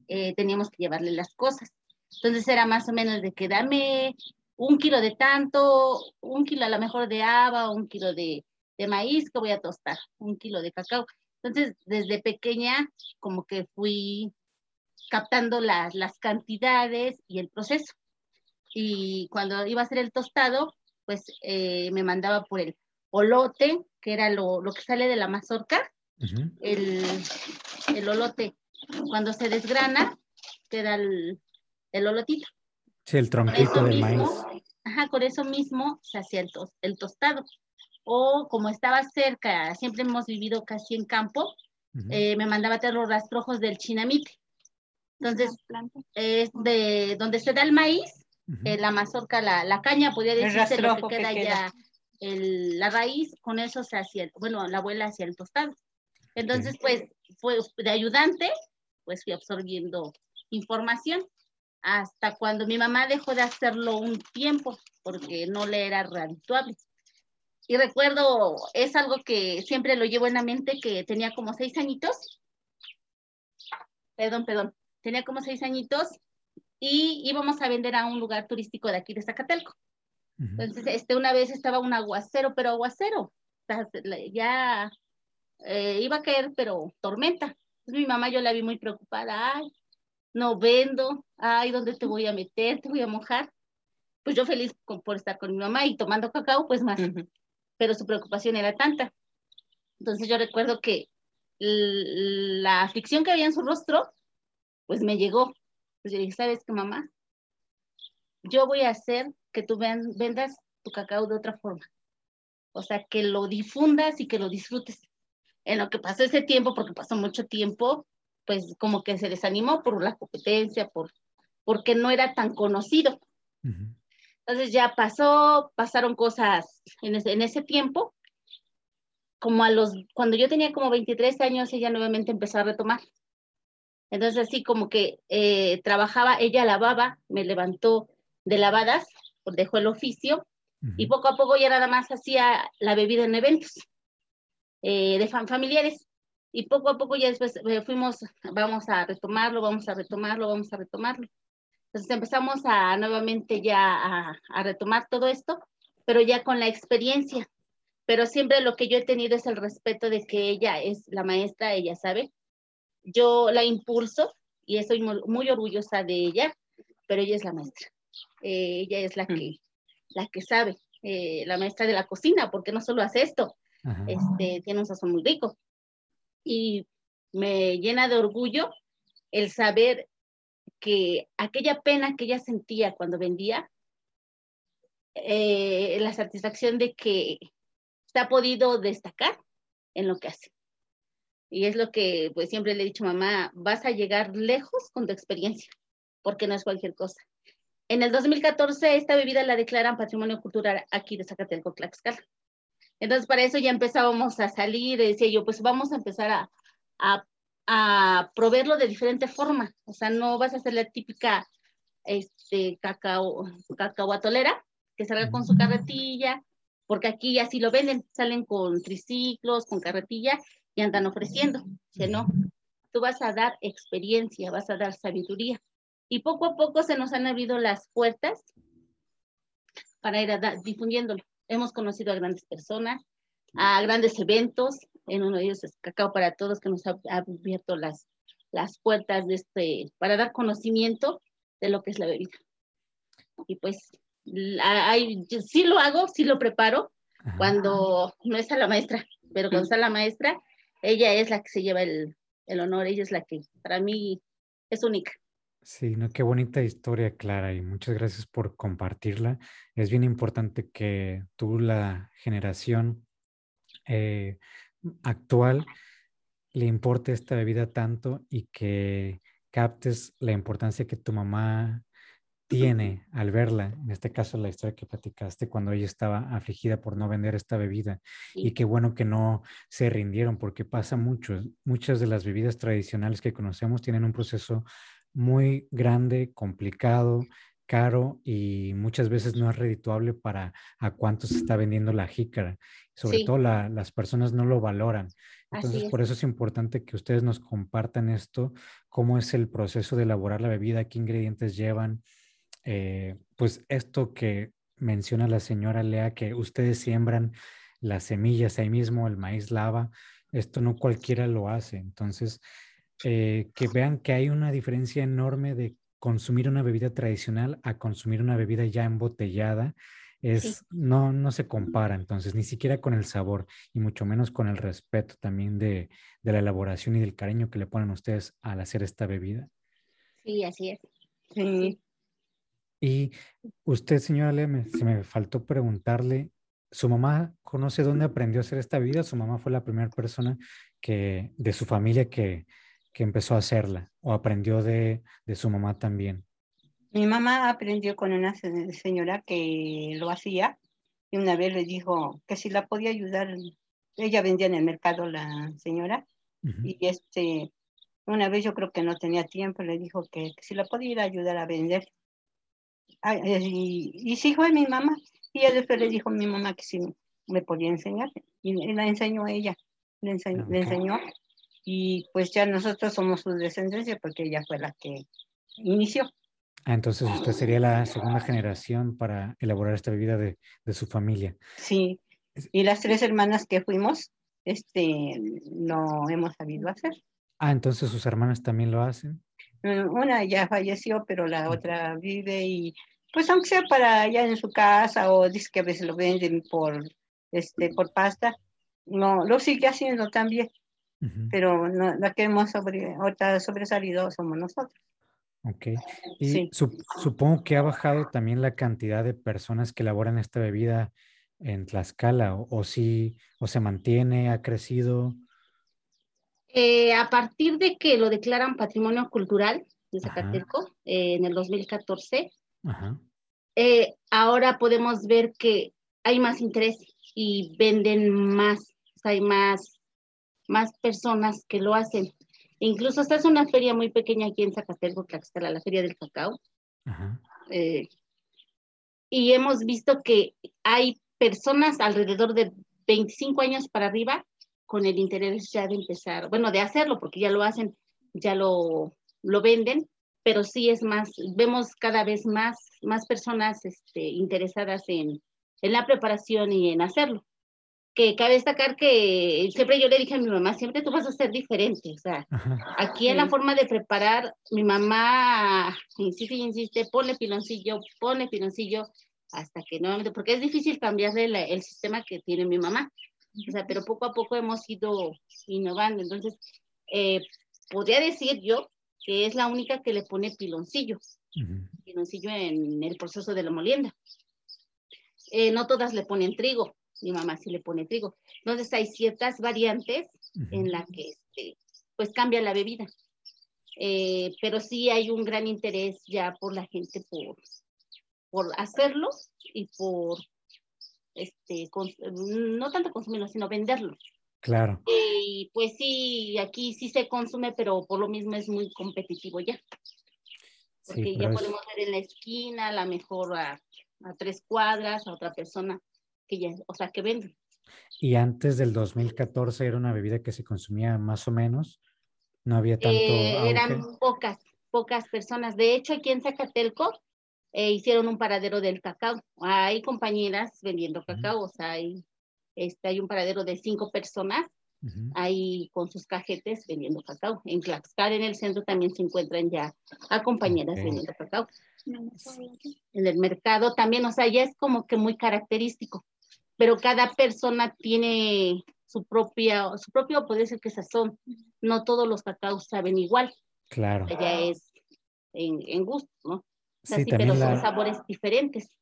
C: eh, teníamos que llevarle las cosas. Entonces era más o menos de que dame un kilo de tanto, un kilo a lo mejor de haba, un kilo de, de maíz que voy a tostar, un kilo de cacao. Entonces, desde pequeña, como que fui captando las, las cantidades y el proceso. Y cuando iba a hacer el tostado, pues eh, me mandaba por el olote, que era lo, lo que sale de la mazorca, el, el olote, cuando se desgrana, queda el, el olotito.
A: Sí, el tronquito
C: mismo,
A: maíz.
C: ajá, con eso mismo se hacía el, tos- el tostado. O como estaba cerca, siempre hemos vivido casi en campo, eh, me mandaba a traer los rastrojos del chinamite. Entonces, es de donde se da el maíz,
A: ujú,
C: eh, la mazorca, la, la caña, podría
B: El
C: decirse lo que queda ya, el- la raíz, con eso se hacía, bueno, la abuela hacía el tostado. Entonces, pues, fue de ayudante, pues fui absorbiendo información hasta cuando mi mamá dejó de hacerlo un tiempo porque no le era redituable. Y recuerdo, es algo que siempre lo llevo en la mente, que tenía como seis añitos. Perdón, perdón. Tenía como seis añitos y íbamos a vender a un lugar turístico de aquí de Zacatelco.
A: ujú.
C: Entonces, este, una vez estaba un aguacero, pero aguacero. Ya eh, iba a caer, pero tormenta. mi mamá yo la vi muy preocupada, ay, no vendo, ay, ¿dónde te voy a meter? ¿Te voy a mojar? Pues yo feliz por estar con mi mamá y tomando cacao, pues más. Pero su preocupación era tanta. Entonces yo recuerdo que la aflicción que había en su rostro, pues me llegó. Pues yo dije, ¿sabes qué, mamá? Yo voy a hacer que tú vendas tu cacao de otra forma. O sea, que lo difundas y que lo disfrutes. En lo que pasó ese tiempo, porque pasó mucho tiempo, pues como que se desanimó por la competencia, por, porque no era tan conocido. Entonces ya pasó, pasaron cosas en ese, en ese tiempo. Como a los, cuando yo tenía como 23 años, ella nuevamente empezó a retomar. Entonces así como que eh, trabajaba, ella lavaba, me levantó de lavadas, dejó el oficio y poco a poco ya nada más hacía la bebida en eventos eh, de familiares. Y poco a poco ya después eh, fuimos, vamos a retomarlo, vamos a retomarlo, vamos a retomarlo. Entonces empezamos a nuevamente ya a, a retomar todo esto, pero ya con la experiencia. Pero siempre lo que yo he tenido es el respeto de que ella es la maestra, ella sabe. Yo la impulso y estoy muy, orgullosa de ella, pero ella es la maestra. Eh, ella es la que, la que sabe, eh, la maestra de la cocina, porque no solo hace esto, este, tiene un sazón muy rico. Y me llena de orgullo el saber que aquella pena que ella sentía cuando vendía, eh, la satisfacción de que se ha podido destacar en lo que hace. Y es lo que pues siempre le he dicho, mamá, vas a llegar lejos con tu experiencia, porque no es cualquier cosa. En el 2014 esta bebida la declaran patrimonio cultural aquí de Zacatelco, Tlaxcala. Entonces para eso ya empezábamos a salir, decía yo, pues vamos a empezar a, a, a proveerlo de diferente forma. O sea, no vas a hacer la típica este, cacao, cacahuatolera, que salga con su carretilla, porque aquí así lo venden, salen con triciclos, con carretilla y andan ofreciendo. Que no, tú vas a dar experiencia, vas a dar sabiduría y poco a poco se nos han abierto las puertas para ir difundiéndolo. Hemos conocido a grandes personas, a grandes eventos, en uno de ellos es Cacao para Todos, que nos ha, abierto las, las puertas de este, para dar conocimiento de lo que es la bebida. Y pues, hay, sí lo hago, sí lo preparo, cuando no está la maestra, pero cuando está la maestra, ella es la que se lleva el, el honor, ella es la que para mí es única.
A: Sí, no, qué bonita historia, Clara, y muchas gracias por compartirla. Es bien importante que tú, la generación eh, actual, le importe esta bebida tanto y que captes la importancia que tu mamá tiene al verla, en este caso la historia que platicaste cuando ella estaba afligida por no vender esta bebida y qué bueno que no se rindieron porque pasa mucho, muchas de las bebidas tradicionales que conocemos tienen un proceso muy grande, complicado, caro y muchas veces no es redituable para a cuánto se está vendiendo la jícara. Sobre todo las personas no lo valoran. Entonces, por eso es importante que ustedes nos compartan esto, cómo es el proceso de elaborar la bebida, qué ingredientes llevan. Eh, pues esto que menciona la señora Lea, que ustedes siembran las semillas ahí mismo, el maíz lava, esto no cualquiera lo hace. Entonces, eh, que vean que hay una diferencia enorme de consumir una bebida tradicional a consumir una bebida ya embotellada. Es, no, no se compara, entonces, ni siquiera con el sabor y mucho menos con el respeto también de, de la elaboración y del cariño que le ponen ustedes al hacer esta bebida.
C: Sí, así es.
B: Sí.
A: Y usted, señora Leme, se me faltó preguntarle, ¿su mamá conoce dónde aprendió a hacer esta bebida? ¿Su mamá fue la primera persona que, de su familia que, que empezó a hacerla o aprendió de, de su mamá también?
B: Mi mamá aprendió con una señora que lo hacía y una vez le dijo que si la podía ayudar. Ella vendía en el mercado la señora y este, una vez yo creo que no tenía tiempo, le dijo que, si la podía ir a ayudar a vender. Y, y sí fue mi mamá. Y después le dijo a mi mamá que si me podía enseñar. Y, la enseñó a ella. Le, enseñó, le enseñó y pues ya nosotros somos su descendencia porque ella fue la que inició.
A: Ah, entonces usted sería la segunda generación para elaborar esta bebida de, de, su familia.
B: Sí, y las tres hermanas que fuimos, este, no hemos sabido hacer.
A: Ah, entonces sus hermanas también lo hacen.
B: Mm, una ya falleció, pero la otra vive y pues aunque sea para allá en su casa o dice que a veces lo venden por, este, por pasta, no, lo sigue haciendo también. Pero no, la que hemos sobre, sobresalido somos nosotros.
A: Ok. Y supongo que ha bajado también la cantidad de personas que elaboran esta bebida en Tlaxcala, o, o si, o se mantiene, ha crecido.
C: Eh, a partir de que lo declaran patrimonio cultural de Zacateco eh, en el 2014, eh, ahora podemos ver que hay más interés y venden más, hay más, más personas que lo hacen. Incluso esta es una feria muy pequeña aquí en Zacateco, Tlaxcala, la Feria del Cacao. y hemos visto que hay personas alrededor de 25 años para arriba con el interés ya de empezar, bueno, de hacerlo, porque ya lo hacen, ya lo, lo venden, pero sí es más, vemos cada vez más, más personas este, interesadas en, en la preparación y en hacerlo. Que cabe destacar que siempre yo le dije a mi mamá, siempre tú vas a ser diferente, o sea, aquí en la forma de preparar, mi mamá insiste y insiste, ponle piloncillo, ponle piloncillo, hasta que no, porque es difícil cambiarle el sistema que tiene mi mamá. O sea, pero poco a poco hemos ido innovando. Entonces, eh, podría decir yo que es la única que le pone piloncillo, piloncillo en el proceso de la molienda. Eh, no todas le ponen trigo, mi mamá sí le pone trigo. Entonces hay ciertas variantes en las que este, pues cambia la bebida. Eh, pero sí hay un gran interés ya por la gente por, por hacerlo y por este, no tanto consumirlo, sino venderlo.
A: Claro.
C: Y pues sí, aquí sí se consume, pero por lo mismo es muy competitivo ya. Porque ya podemos ver en la esquina, a lo mejor a, a, tres cuadras, a otra persona que ya, o sea, que vende.
A: Y antes del 2014 era una bebida que se consumía más o menos, no había tanto.
C: Eh, eran pocas, pocas personas. De hecho, aquí en Zacatelco eh, hicieron un paradero del cacao. Hay compañeras vendiendo cacao, o sea, hay, este, hay un paradero de cinco personas ahí con sus cajetes vendiendo cacao. En Tlaxcala, en el centro, también se encuentran ya a compañeras vendiendo cacao. En el mercado también, o sea, ya es como que muy característico, pero cada persona tiene su propia, su propio, puede ser que sazón. No todos los cacaos saben igual.
A: Claro.
C: Ya es en, en gusto, ¿no? Sí, pero son sabores diferentes.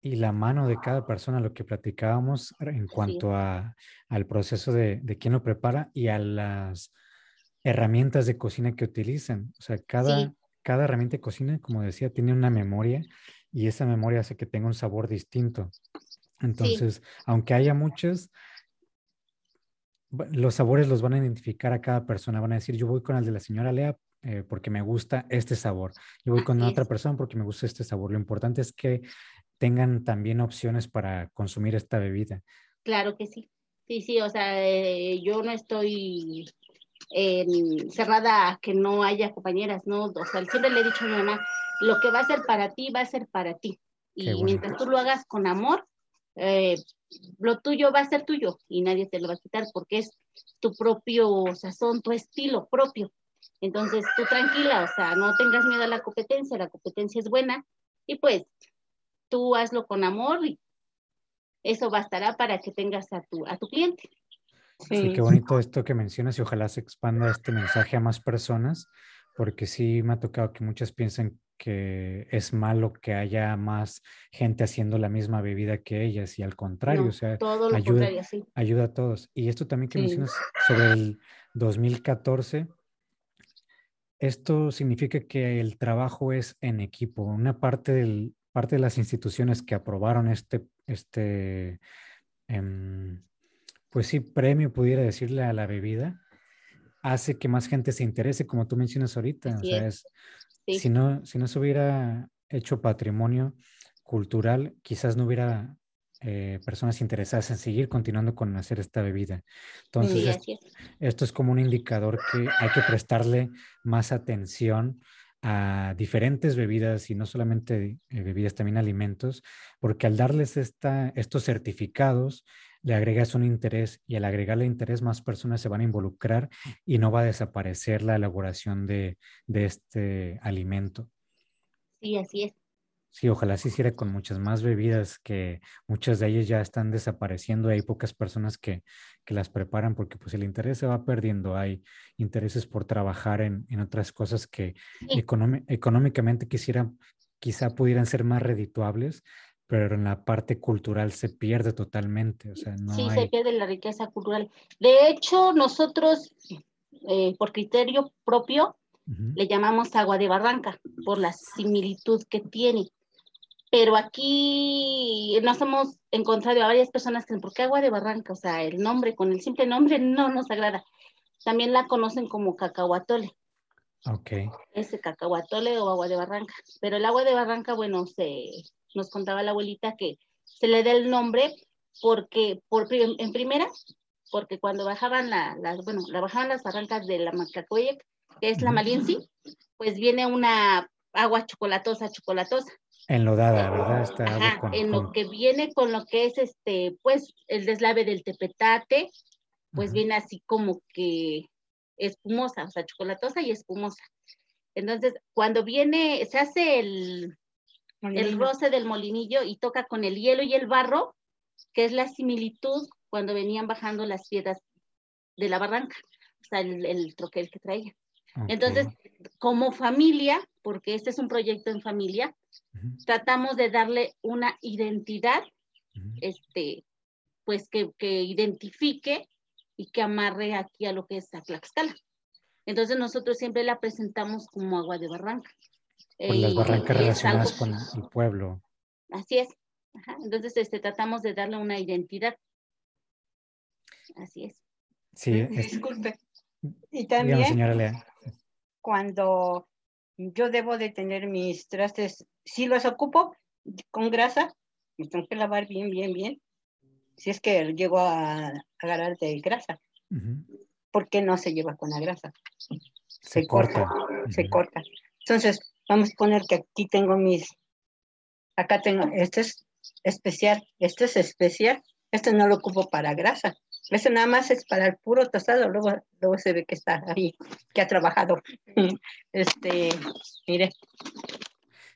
A: Y la mano de cada persona, lo que platicábamos en cuanto a, al proceso de, de quién lo prepara y a las herramientas de cocina que utilizan. O sea, cada, cada herramienta de cocina, como decía, tiene una memoria y esa memoria hace que tenga un sabor distinto. Entonces, aunque haya muchas, los sabores los van a identificar a cada persona. Van a decir, yo voy con el de la señora Lea eh, porque me gusta este sabor. Yo voy con otra persona porque me gusta este sabor. Lo importante es que tengan también opciones para consumir esta bebida.
C: Claro que sí. Sí, sí, o sea, eh, yo no estoy cerrada a que no haya compañeras, ¿no? O sea, siempre le he dicho a mi mamá, lo que va a ser para ti, va a ser para ti. Y mientras tú lo hagas con amor, eh, lo tuyo va a ser tuyo y nadie te lo va a quitar porque es tu propio sazón, tu estilo propio. Entonces, tú tranquila, o sea, no tengas miedo a la competencia, la competencia es buena y pues tú hazlo con amor y eso bastará para que tengas a tu, a tu cliente.
A: Sí. qué bonito esto que mencionas y ojalá se expanda este mensaje a más personas, porque sí me ha tocado que muchas piensan que es malo que haya más gente haciendo la misma bebida que ellas y al contrario, o sea, ayuda, ayuda a todos. Y esto también que mencionas sobre el 2014, esto significa que el trabajo es en equipo. Una parte, del, parte de las instituciones que aprobaron este, este em, pues sí, premio, pudiera decirle a la bebida, hace que más gente se interese, como tú mencionas ahorita. O sea, si, no, si no se hubiera hecho patrimonio cultural, quizás no hubiera eh, personas interesadas en seguir continuando con hacer esta bebida. Entonces, esto, es como un indicador que hay que prestarle más atención a diferentes bebidas y no solamente eh, bebidas, también alimentos, porque al darles esta, estos certificados, le agregas un interés y al agregarle interés más personas se van a involucrar y no va a desaparecer la elaboración de, de este alimento.
C: Sí, así es.
A: Sí, ojalá se hiciera con muchas más bebidas, que muchas de ellas ya están desapareciendo. Hay pocas personas que, que las preparan porque pues el interés se va perdiendo. Hay intereses por trabajar en, en otras cosas que económicamente quisiera, quizá pudieran ser más redituables, pero en la parte cultural se pierde totalmente. O sea, no
C: sí,
A: hay...
C: se pierde la riqueza cultural. De hecho, nosotros, eh, por criterio propio, uh -huh. le llamamos agua de barranca por la similitud que tiene pero aquí nos hemos encontrado a varias personas que dicen, ¿por qué agua de barranca? O sea, el nombre, con el simple nombre no nos agrada. También la conocen como cacahuatole.
A: Ok.
C: Ese cacahuatole o agua de barranca. Pero el agua de barranca, bueno, se, nos contaba la abuelita que se le da el nombre porque, por, en primera, porque cuando bajaban la, las, bueno, la bajaban las barrancas de la Macacoyec, que es la Maliensi, pues viene una agua chocolatosa, chocolatosa.
A: Enlodada, ¿verdad? Está
C: Ajá, con, en lo que viene con lo que es este, pues, el deslave del tepetate, pues Ajá. viene así como que espumosa, o sea, chocolatosa y espumosa. Entonces, cuando viene, se hace el, el roce del molinillo y toca con el hielo y el barro, que es la similitud cuando venían bajando las piedras de la barranca, o sea, el, el troquel que traía. Okay. Entonces, como familia, porque este es un proyecto en familia, uh -huh. tratamos de darle una identidad, uh -huh. este, pues que, que, identifique y que amarre aquí a lo que es Tlaxcala. Entonces nosotros siempre la presentamos como agua de barranca.
A: Por las barrancas relacionadas algo, con el pueblo.
C: Así es. Ajá. Entonces este, tratamos de darle una identidad. Así es.
A: Sí,
B: es... disculpe. Y también,
A: Dígame, señora Lea.
B: Cuando yo debo de tener mis trastes, si los ocupo con grasa, me tengo que lavar bien, bien, bien. Si es que llego a, a agarrar de grasa. Uh -huh. ¿Por qué no se lleva con la grasa?
A: Se, se corta. corta.
B: Uh -huh. Se corta. Entonces, vamos a poner que aquí tengo mis, acá tengo, este es especial, este es especial, este no lo ocupo para grasa. Ese nada más es para el puro tostado, luego, luego se ve que está ahí, que ha trabajado. Este, mire.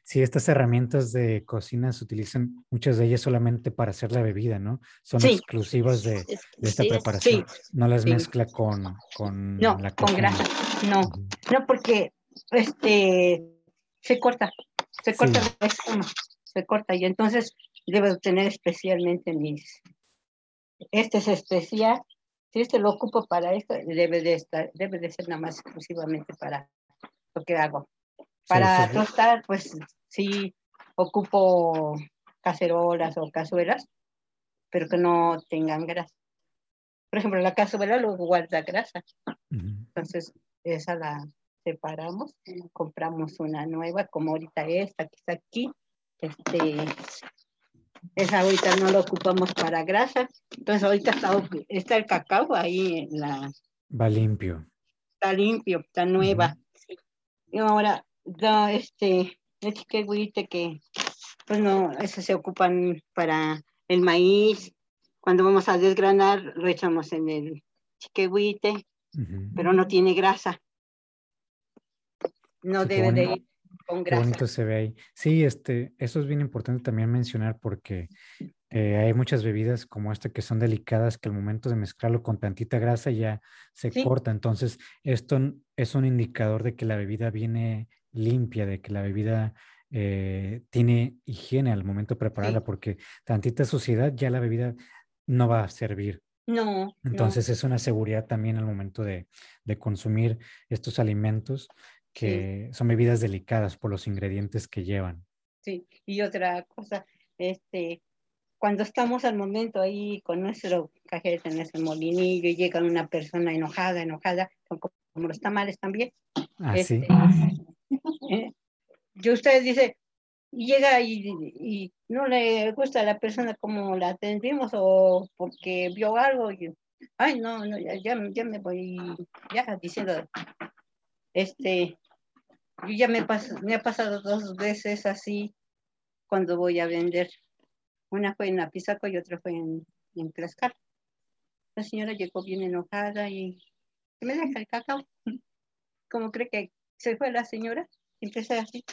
A: Sí, estas herramientas de cocina se utilizan, muchas de ellas solamente para hacer la bebida, ¿no? Son
B: sí.
A: exclusivas de, de esta sí, preparación. Sí. No las mezcla con, con
B: no,
A: la
B: con grasa. No, uh -huh. no, porque este se corta, se corta la espuma, se corta y entonces debo tener especialmente mis este es especial. Si este lo ocupo para esto, debe de estar, debe de ser nada más exclusivamente para lo que hago. Para sí, tostar, pues sí ocupo cacerolas o cazuelas, pero que no tengan grasa. Por ejemplo, la cazuela luego guarda grasa. Uh -huh. Entonces, esa la separamos, compramos una nueva, como ahorita esta que está aquí. Este, esa ahorita no la ocupamos para grasa. Entonces ahorita está, está el cacao ahí en la...
A: Va limpio.
B: Está limpio, está nueva. Uh -huh. Y ahora, da este, el chiquehuite que, pues no, esas se ocupan para el maíz. Cuando vamos a desgranar, lo echamos en el chiquehuite, uh -huh. pero no tiene grasa. No debe de ir con grasa.
A: Qué bonito se ve ahí. Sí, este, eso es bien importante también mencionar porque eh, hay muchas bebidas como esta que son delicadas que al momento de mezclarlo con tantita grasa ya se sí. corta. Entonces, esto es un indicador de que la bebida viene limpia, de que la bebida eh, tiene higiene al momento de prepararla, sí. porque tantita suciedad ya la bebida no va a servir.
B: No.
A: Entonces
B: no.
A: es una seguridad también al momento de, de consumir estos alimentos que sí. son bebidas delicadas por los ingredientes que llevan.
B: Sí, y otra cosa, este, cuando estamos al momento ahí con nuestro cajete en ese molinillo y llega una persona enojada, enojada, como, los tamales también.
A: Ah,
B: este,
A: sí.
B: Eh, y usted dice, llega y, y, no le gusta a la persona como la atendimos o porque vio algo y, ay, no, no ya, ya, ya me voy, ya diciendo, este, yo ya me, me ha pasado dos veces así cuando voy a vender. Una fue en Apizaco y otra fue en en Tlaxcala. La señora llegó bien enojada y me deja el cacao. Como cree que se fue la señora, empecé así.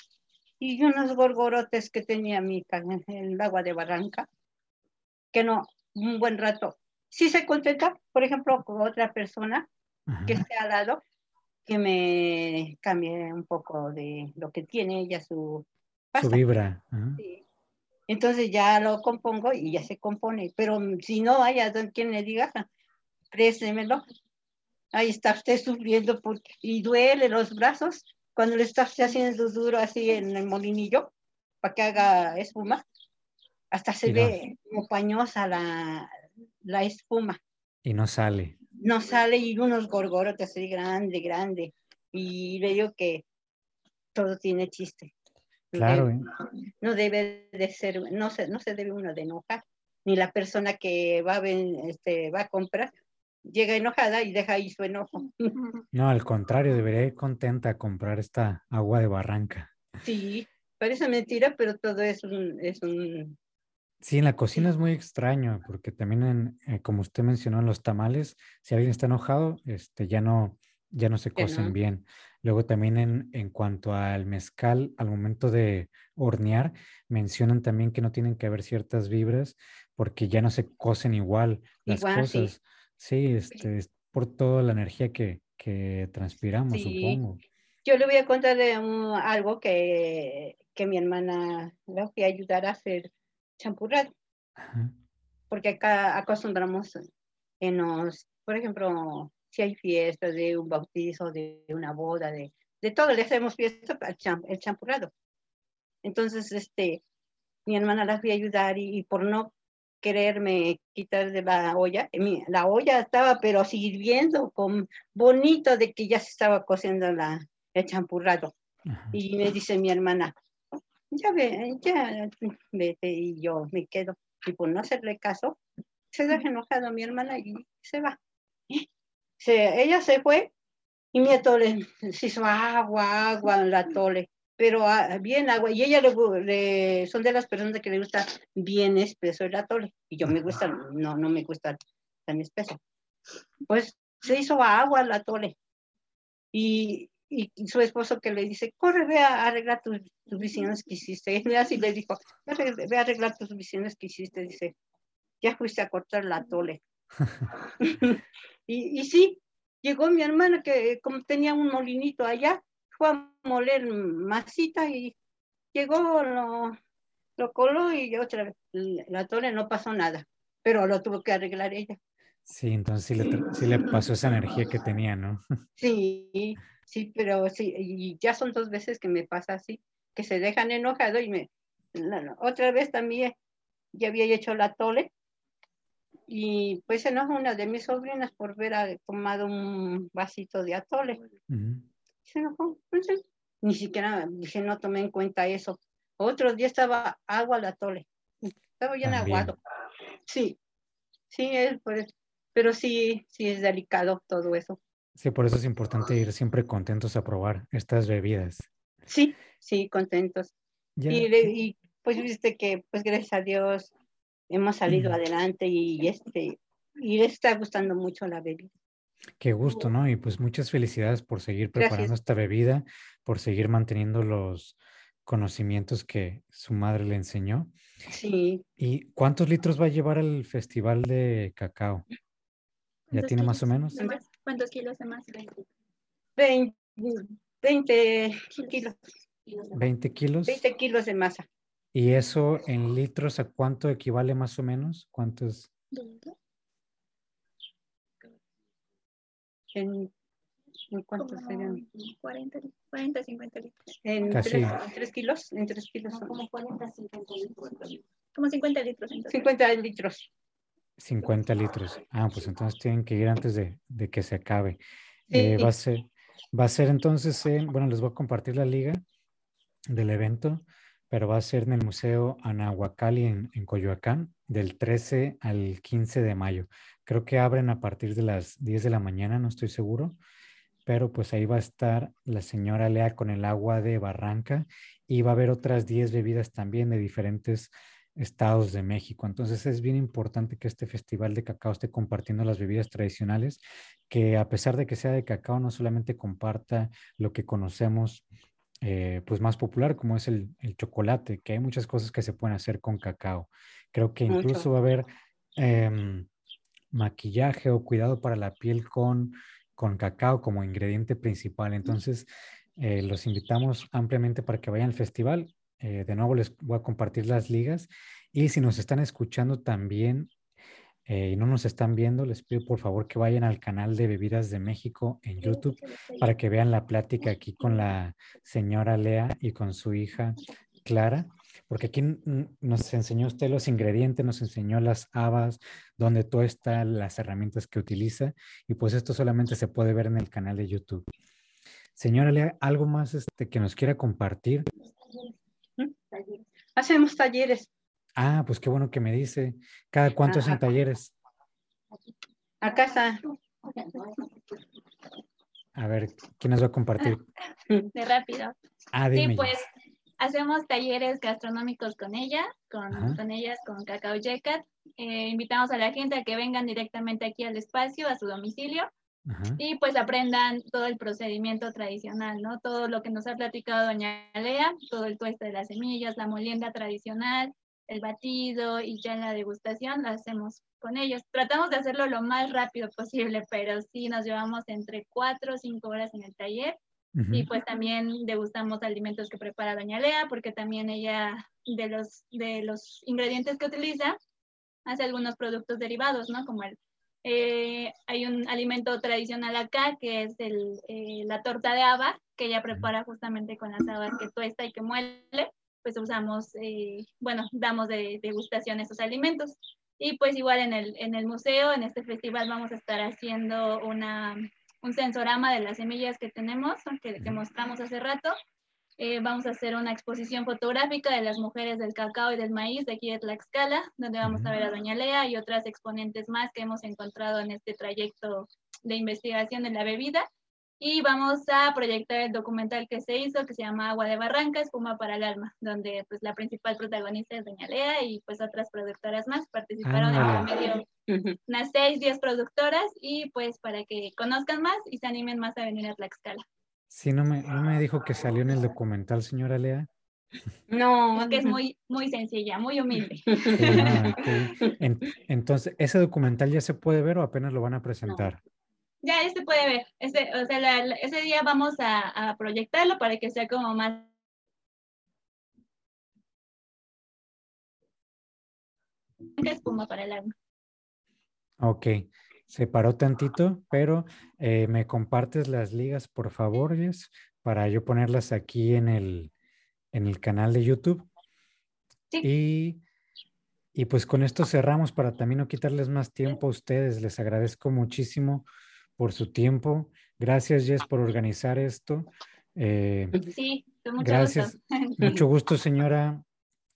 B: Y unos gorgorotes que tenía mi el agua de barranca, que no, un buen rato. Si se contenta, por ejemplo, con otra persona que esté al lado, que me cambie un poco de lo que tiene ella, su,
A: su vibra.
B: Entonces ya lo compongo y ya se compone. Pero si no hay a quien le diga, préstemelo. Ahí está usted sufriendo porque, y duele los brazos cuando le está haciendo duro así en el molinillo para que haga espuma. Hasta se ve como pañosa la, la espuma.
A: Y no sale.
B: No sale y unos gorgorotes así grande, grande. Y le digo que todo tiene chiste.
A: Claro. ¿eh?
B: No debe de ser, no se, no se debe uno de enojar. Ni la persona que va a, este, va a comprar llega enojada y deja ahí su enojo.
A: No, al contrario, debería ir contenta a comprar esta agua de barranca.
B: Sí, parece mentira, pero todo es un, es un
A: Sí, en la cocina es muy extraño porque también, en, eh, como usted mencionó, en los tamales, si alguien está enojado, este, ya, no, ya no se cocen bien. Luego también en, en, cuanto al mezcal, al momento de hornear, mencionan también que no tienen que haber ciertas vibras porque ya no se cocen igual las cosas. Sí, este, es por toda la energía que, que transpiramos, supongo.
B: Yo le voy a contar de algo que, que mi hermana le voy a ayudar a hacer champurrado. Porque acá acostumbramos en los, por ejemplo, si hay fiestas de un bautizo, de una boda, de, de todo, le hacemos fiesta para el champurrado. Entonces, este, mi hermana las a ayudar y, por no quererme quitar de la olla, la olla estaba pero sirviendo con bonito de que ya se estaba cociendo la, el champurrado. Y me dice mi hermana, ya ve, ya vete y yo me quedo. Y por no hacerle caso, se deja enojado mi hermana y se va. Se, ella se fue y mi atole se hizo agua, agua en la tole, pero ah, bien agua. Y ella le, son de las personas que le gusta bien espeso el atole. Y yo me gusta, no, no me gusta tan espeso. Pues se hizo agua la atole. Y, y su esposo que le dice, corre, ve a arreglar tus, visiones que hiciste. Y así le dijo, ve a arreglar tus visiones que hiciste. Dice, ya fuiste a cortar la tole. y, y sí, llegó mi hermana que como tenía un molinito allá, fue a moler masita y llegó, lo, lo coló y otra vez, la tole no pasó nada, pero lo tuvo que arreglar ella.
A: Sí, entonces sí le, sí le pasó esa energía que tenía, ¿no?
B: Sí, Sí, pero sí, y ya son dos veces que me pasa así, que se dejan enojado y me... otra vez también ya había hecho la tole y pues se enojó una de mis sobrinas por haber tomado un vasito de atole. Se enojó. ni siquiera dije, no tomé en cuenta eso. Otro día estaba agua la atole. Estaba bien aguado. Sí, sí, es por eso. Pero sí, sí es delicado todo eso.
A: Sí, por eso es importante ir siempre contentos a probar estas bebidas.
B: Sí, sí, contentos. Y, pues viste que, pues gracias a Dios, hemos salido adelante y, este, y les está gustando mucho la bebida.
A: Qué gusto, ¿no? Y pues muchas felicidades por seguir preparando esta bebida, por seguir manteniendo los conocimientos que su madre le enseñó.
B: Sí.
A: ¿Y cuántos litros va a llevar el festival de cacao? ¿Ya tiene más o menos?
C: ¿Cuántos kilos de masa?
B: 20, 20 kilos.
A: 20 kilos.
B: 20 kilos de masa.
A: ¿Y eso en litros a cuánto equivale más o menos? ¿Cuántos?
B: ¿En, en cuántos serían?
C: 40, 40, 50 litros.
B: ¿En
A: Casi.
B: 3, kilos? En 3 kilos.
C: como 40, 50 litros. Como 50 litros.
B: Entonces. 50 litros.
A: 50 litros. Ah, pues entonces tienen que ir antes de, de que se acabe. Eh, va, a ser, va a ser entonces, bueno, les voy a compartir la liga del evento, pero va a ser en el Museo Anahuacali en, en Coyoacán del 13 al 15 de mayo. Creo que abren a partir de las 10 de la mañana, no estoy seguro, pero pues ahí va a estar la señora Lea con el agua de Barranca y va a haber otras 10 bebidas también de diferentes estados de México. Entonces es bien importante que este festival de cacao esté compartiendo las bebidas tradicionales, que a pesar de que sea de cacao, no solamente comparta lo que conocemos eh, pues más popular como es el, chocolate, que hay muchas cosas que se pueden hacer con cacao. Creo que incluso va a haber em, maquillaje o cuidado para la piel con, con cacao como ingrediente principal. Entonces, eh, los invitamos ampliamente para que vayan al festival. Eh, de nuevo les voy a compartir las ligas y si nos están escuchando también eh, y no nos están viendo, les pido por favor que vayan al canal de Bebidas de México en YouTube para que vean la plática aquí con la señora Lea y con su hija Clara, porque aquí nos enseñó usted los ingredientes, nos enseñó las habas, donde todo está, las herramientas que utiliza, y pues esto solamente se puede ver en el canal de YouTube. Señora Lea, ¿algo más este, que nos quiera compartir?
B: Hacemos talleres.
A: Ah, pues qué bueno que me dice. ¿Cada cuánto hacen talleres?
B: A casa.
A: A ver, ¿quién nos va a compartir?
D: De rápido.
A: Ah, dime.
D: Sí, pues hacemos talleres gastronómicos con ella, con, con ellas, con Cacao Yecat. Eh, invitamos a la gente a que vengan directamente aquí al espacio, a su domicilio, y pues aprendan todo el procedimiento tradicional, ¿no? Todo lo que nos ha platicado doña Lea, todo el tueste de las semillas, la molienda tradicional, el batido y ya en la degustación lo hacemos con ellos. Tratamos de hacerlo lo más rápido posible, pero sí nos llevamos entre cuatro o cinco horas en el taller. Y pues también degustamos alimentos que prepara Doña Lea, porque también ella, de los, de los ingredientes que utiliza, hace algunos productos derivados, ¿no? Como el, eh, hay un alimento tradicional acá, que es el, eh, la torta de haba, que ella prepara justamente con las habas que tuesta y que muele pues usamos, eh, bueno, damos de degustación esos alimentos. Y pues igual en el, en el museo, en este festival vamos a estar haciendo una, un sensorama de las semillas que tenemos, que, que mostramos hace rato. Eh, vamos a hacer una exposición fotográfica de las mujeres del cacao y del maíz de aquí de Tlaxcala, donde vamos a ver a Doña Lea y otras exponentes más que hemos encontrado en este trayecto de investigación de la bebida. Y vamos a proyectar el documental que se hizo que se llama Agua de Barranca, Espuma para el Alma, donde pues la principal protagonista es Doña Lea y pues otras productoras más participaron en medio. Unas seis, diez productoras y pues para que conozcan más y se animen más a venir a Tlaxcala.
A: Sí, no me, no me dijo que salió en el documental, señora Lea.
D: No, porque es muy, muy sencilla, muy humilde.
A: entonces, ¿ese documental ya se puede ver o apenas lo van a presentar?
D: ya este puede ver. Ese, o sea, ese día vamos a, proyectarlo para que sea como más espuma para el alma.
A: Ok, se paró tantito, pero eh, me compartes las ligas, por favor, Jess, para yo ponerlas aquí en el, en el canal de YouTube. Sí. Y, y pues con esto cerramos para también no quitarles más tiempo a ustedes. Les agradezco muchísimo por su tiempo. Gracias, Jess, por organizar esto.
D: Eh, sí, mucho
A: gracias.
D: Gusto.
A: Mucho gusto, señora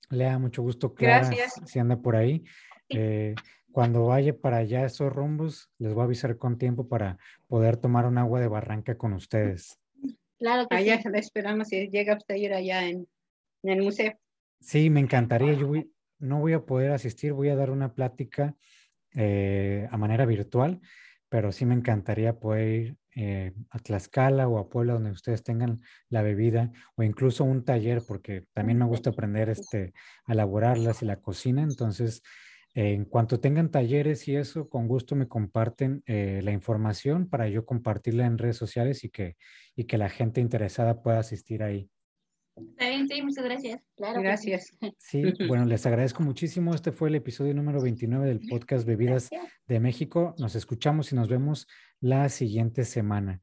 A: Lea, mucho gusto, Clara, gracias. si anda por ahí. Eh, cuando vaya para allá esos rumbos, les voy a avisar con tiempo para poder tomar un agua de barranca con ustedes.
B: Claro que allá sí. esperamos si llega usted a ir allá en, el museo.
A: Sí, me encantaría. Yo no voy a poder asistir, voy a dar una plática eh, a manera virtual, pero sí me encantaría poder ir eh, a Tlaxcala o a Puebla donde ustedes tengan la bebida o incluso un taller porque también me gusta aprender este, a elaborarlas y la cocina. Entonces, en cuanto tengan talleres y eso, con gusto me comparten eh, la información para yo compartirla en redes sociales y que, y que la gente interesada pueda asistir ahí.
D: Está bien, sí, muchas gracias.
B: Claro. Gracias.
A: Sí, bueno, les agradezco muchísimo. Este fue el episodio número 29 del podcast Bebidas de México. Nos escuchamos y nos vemos la siguiente semana.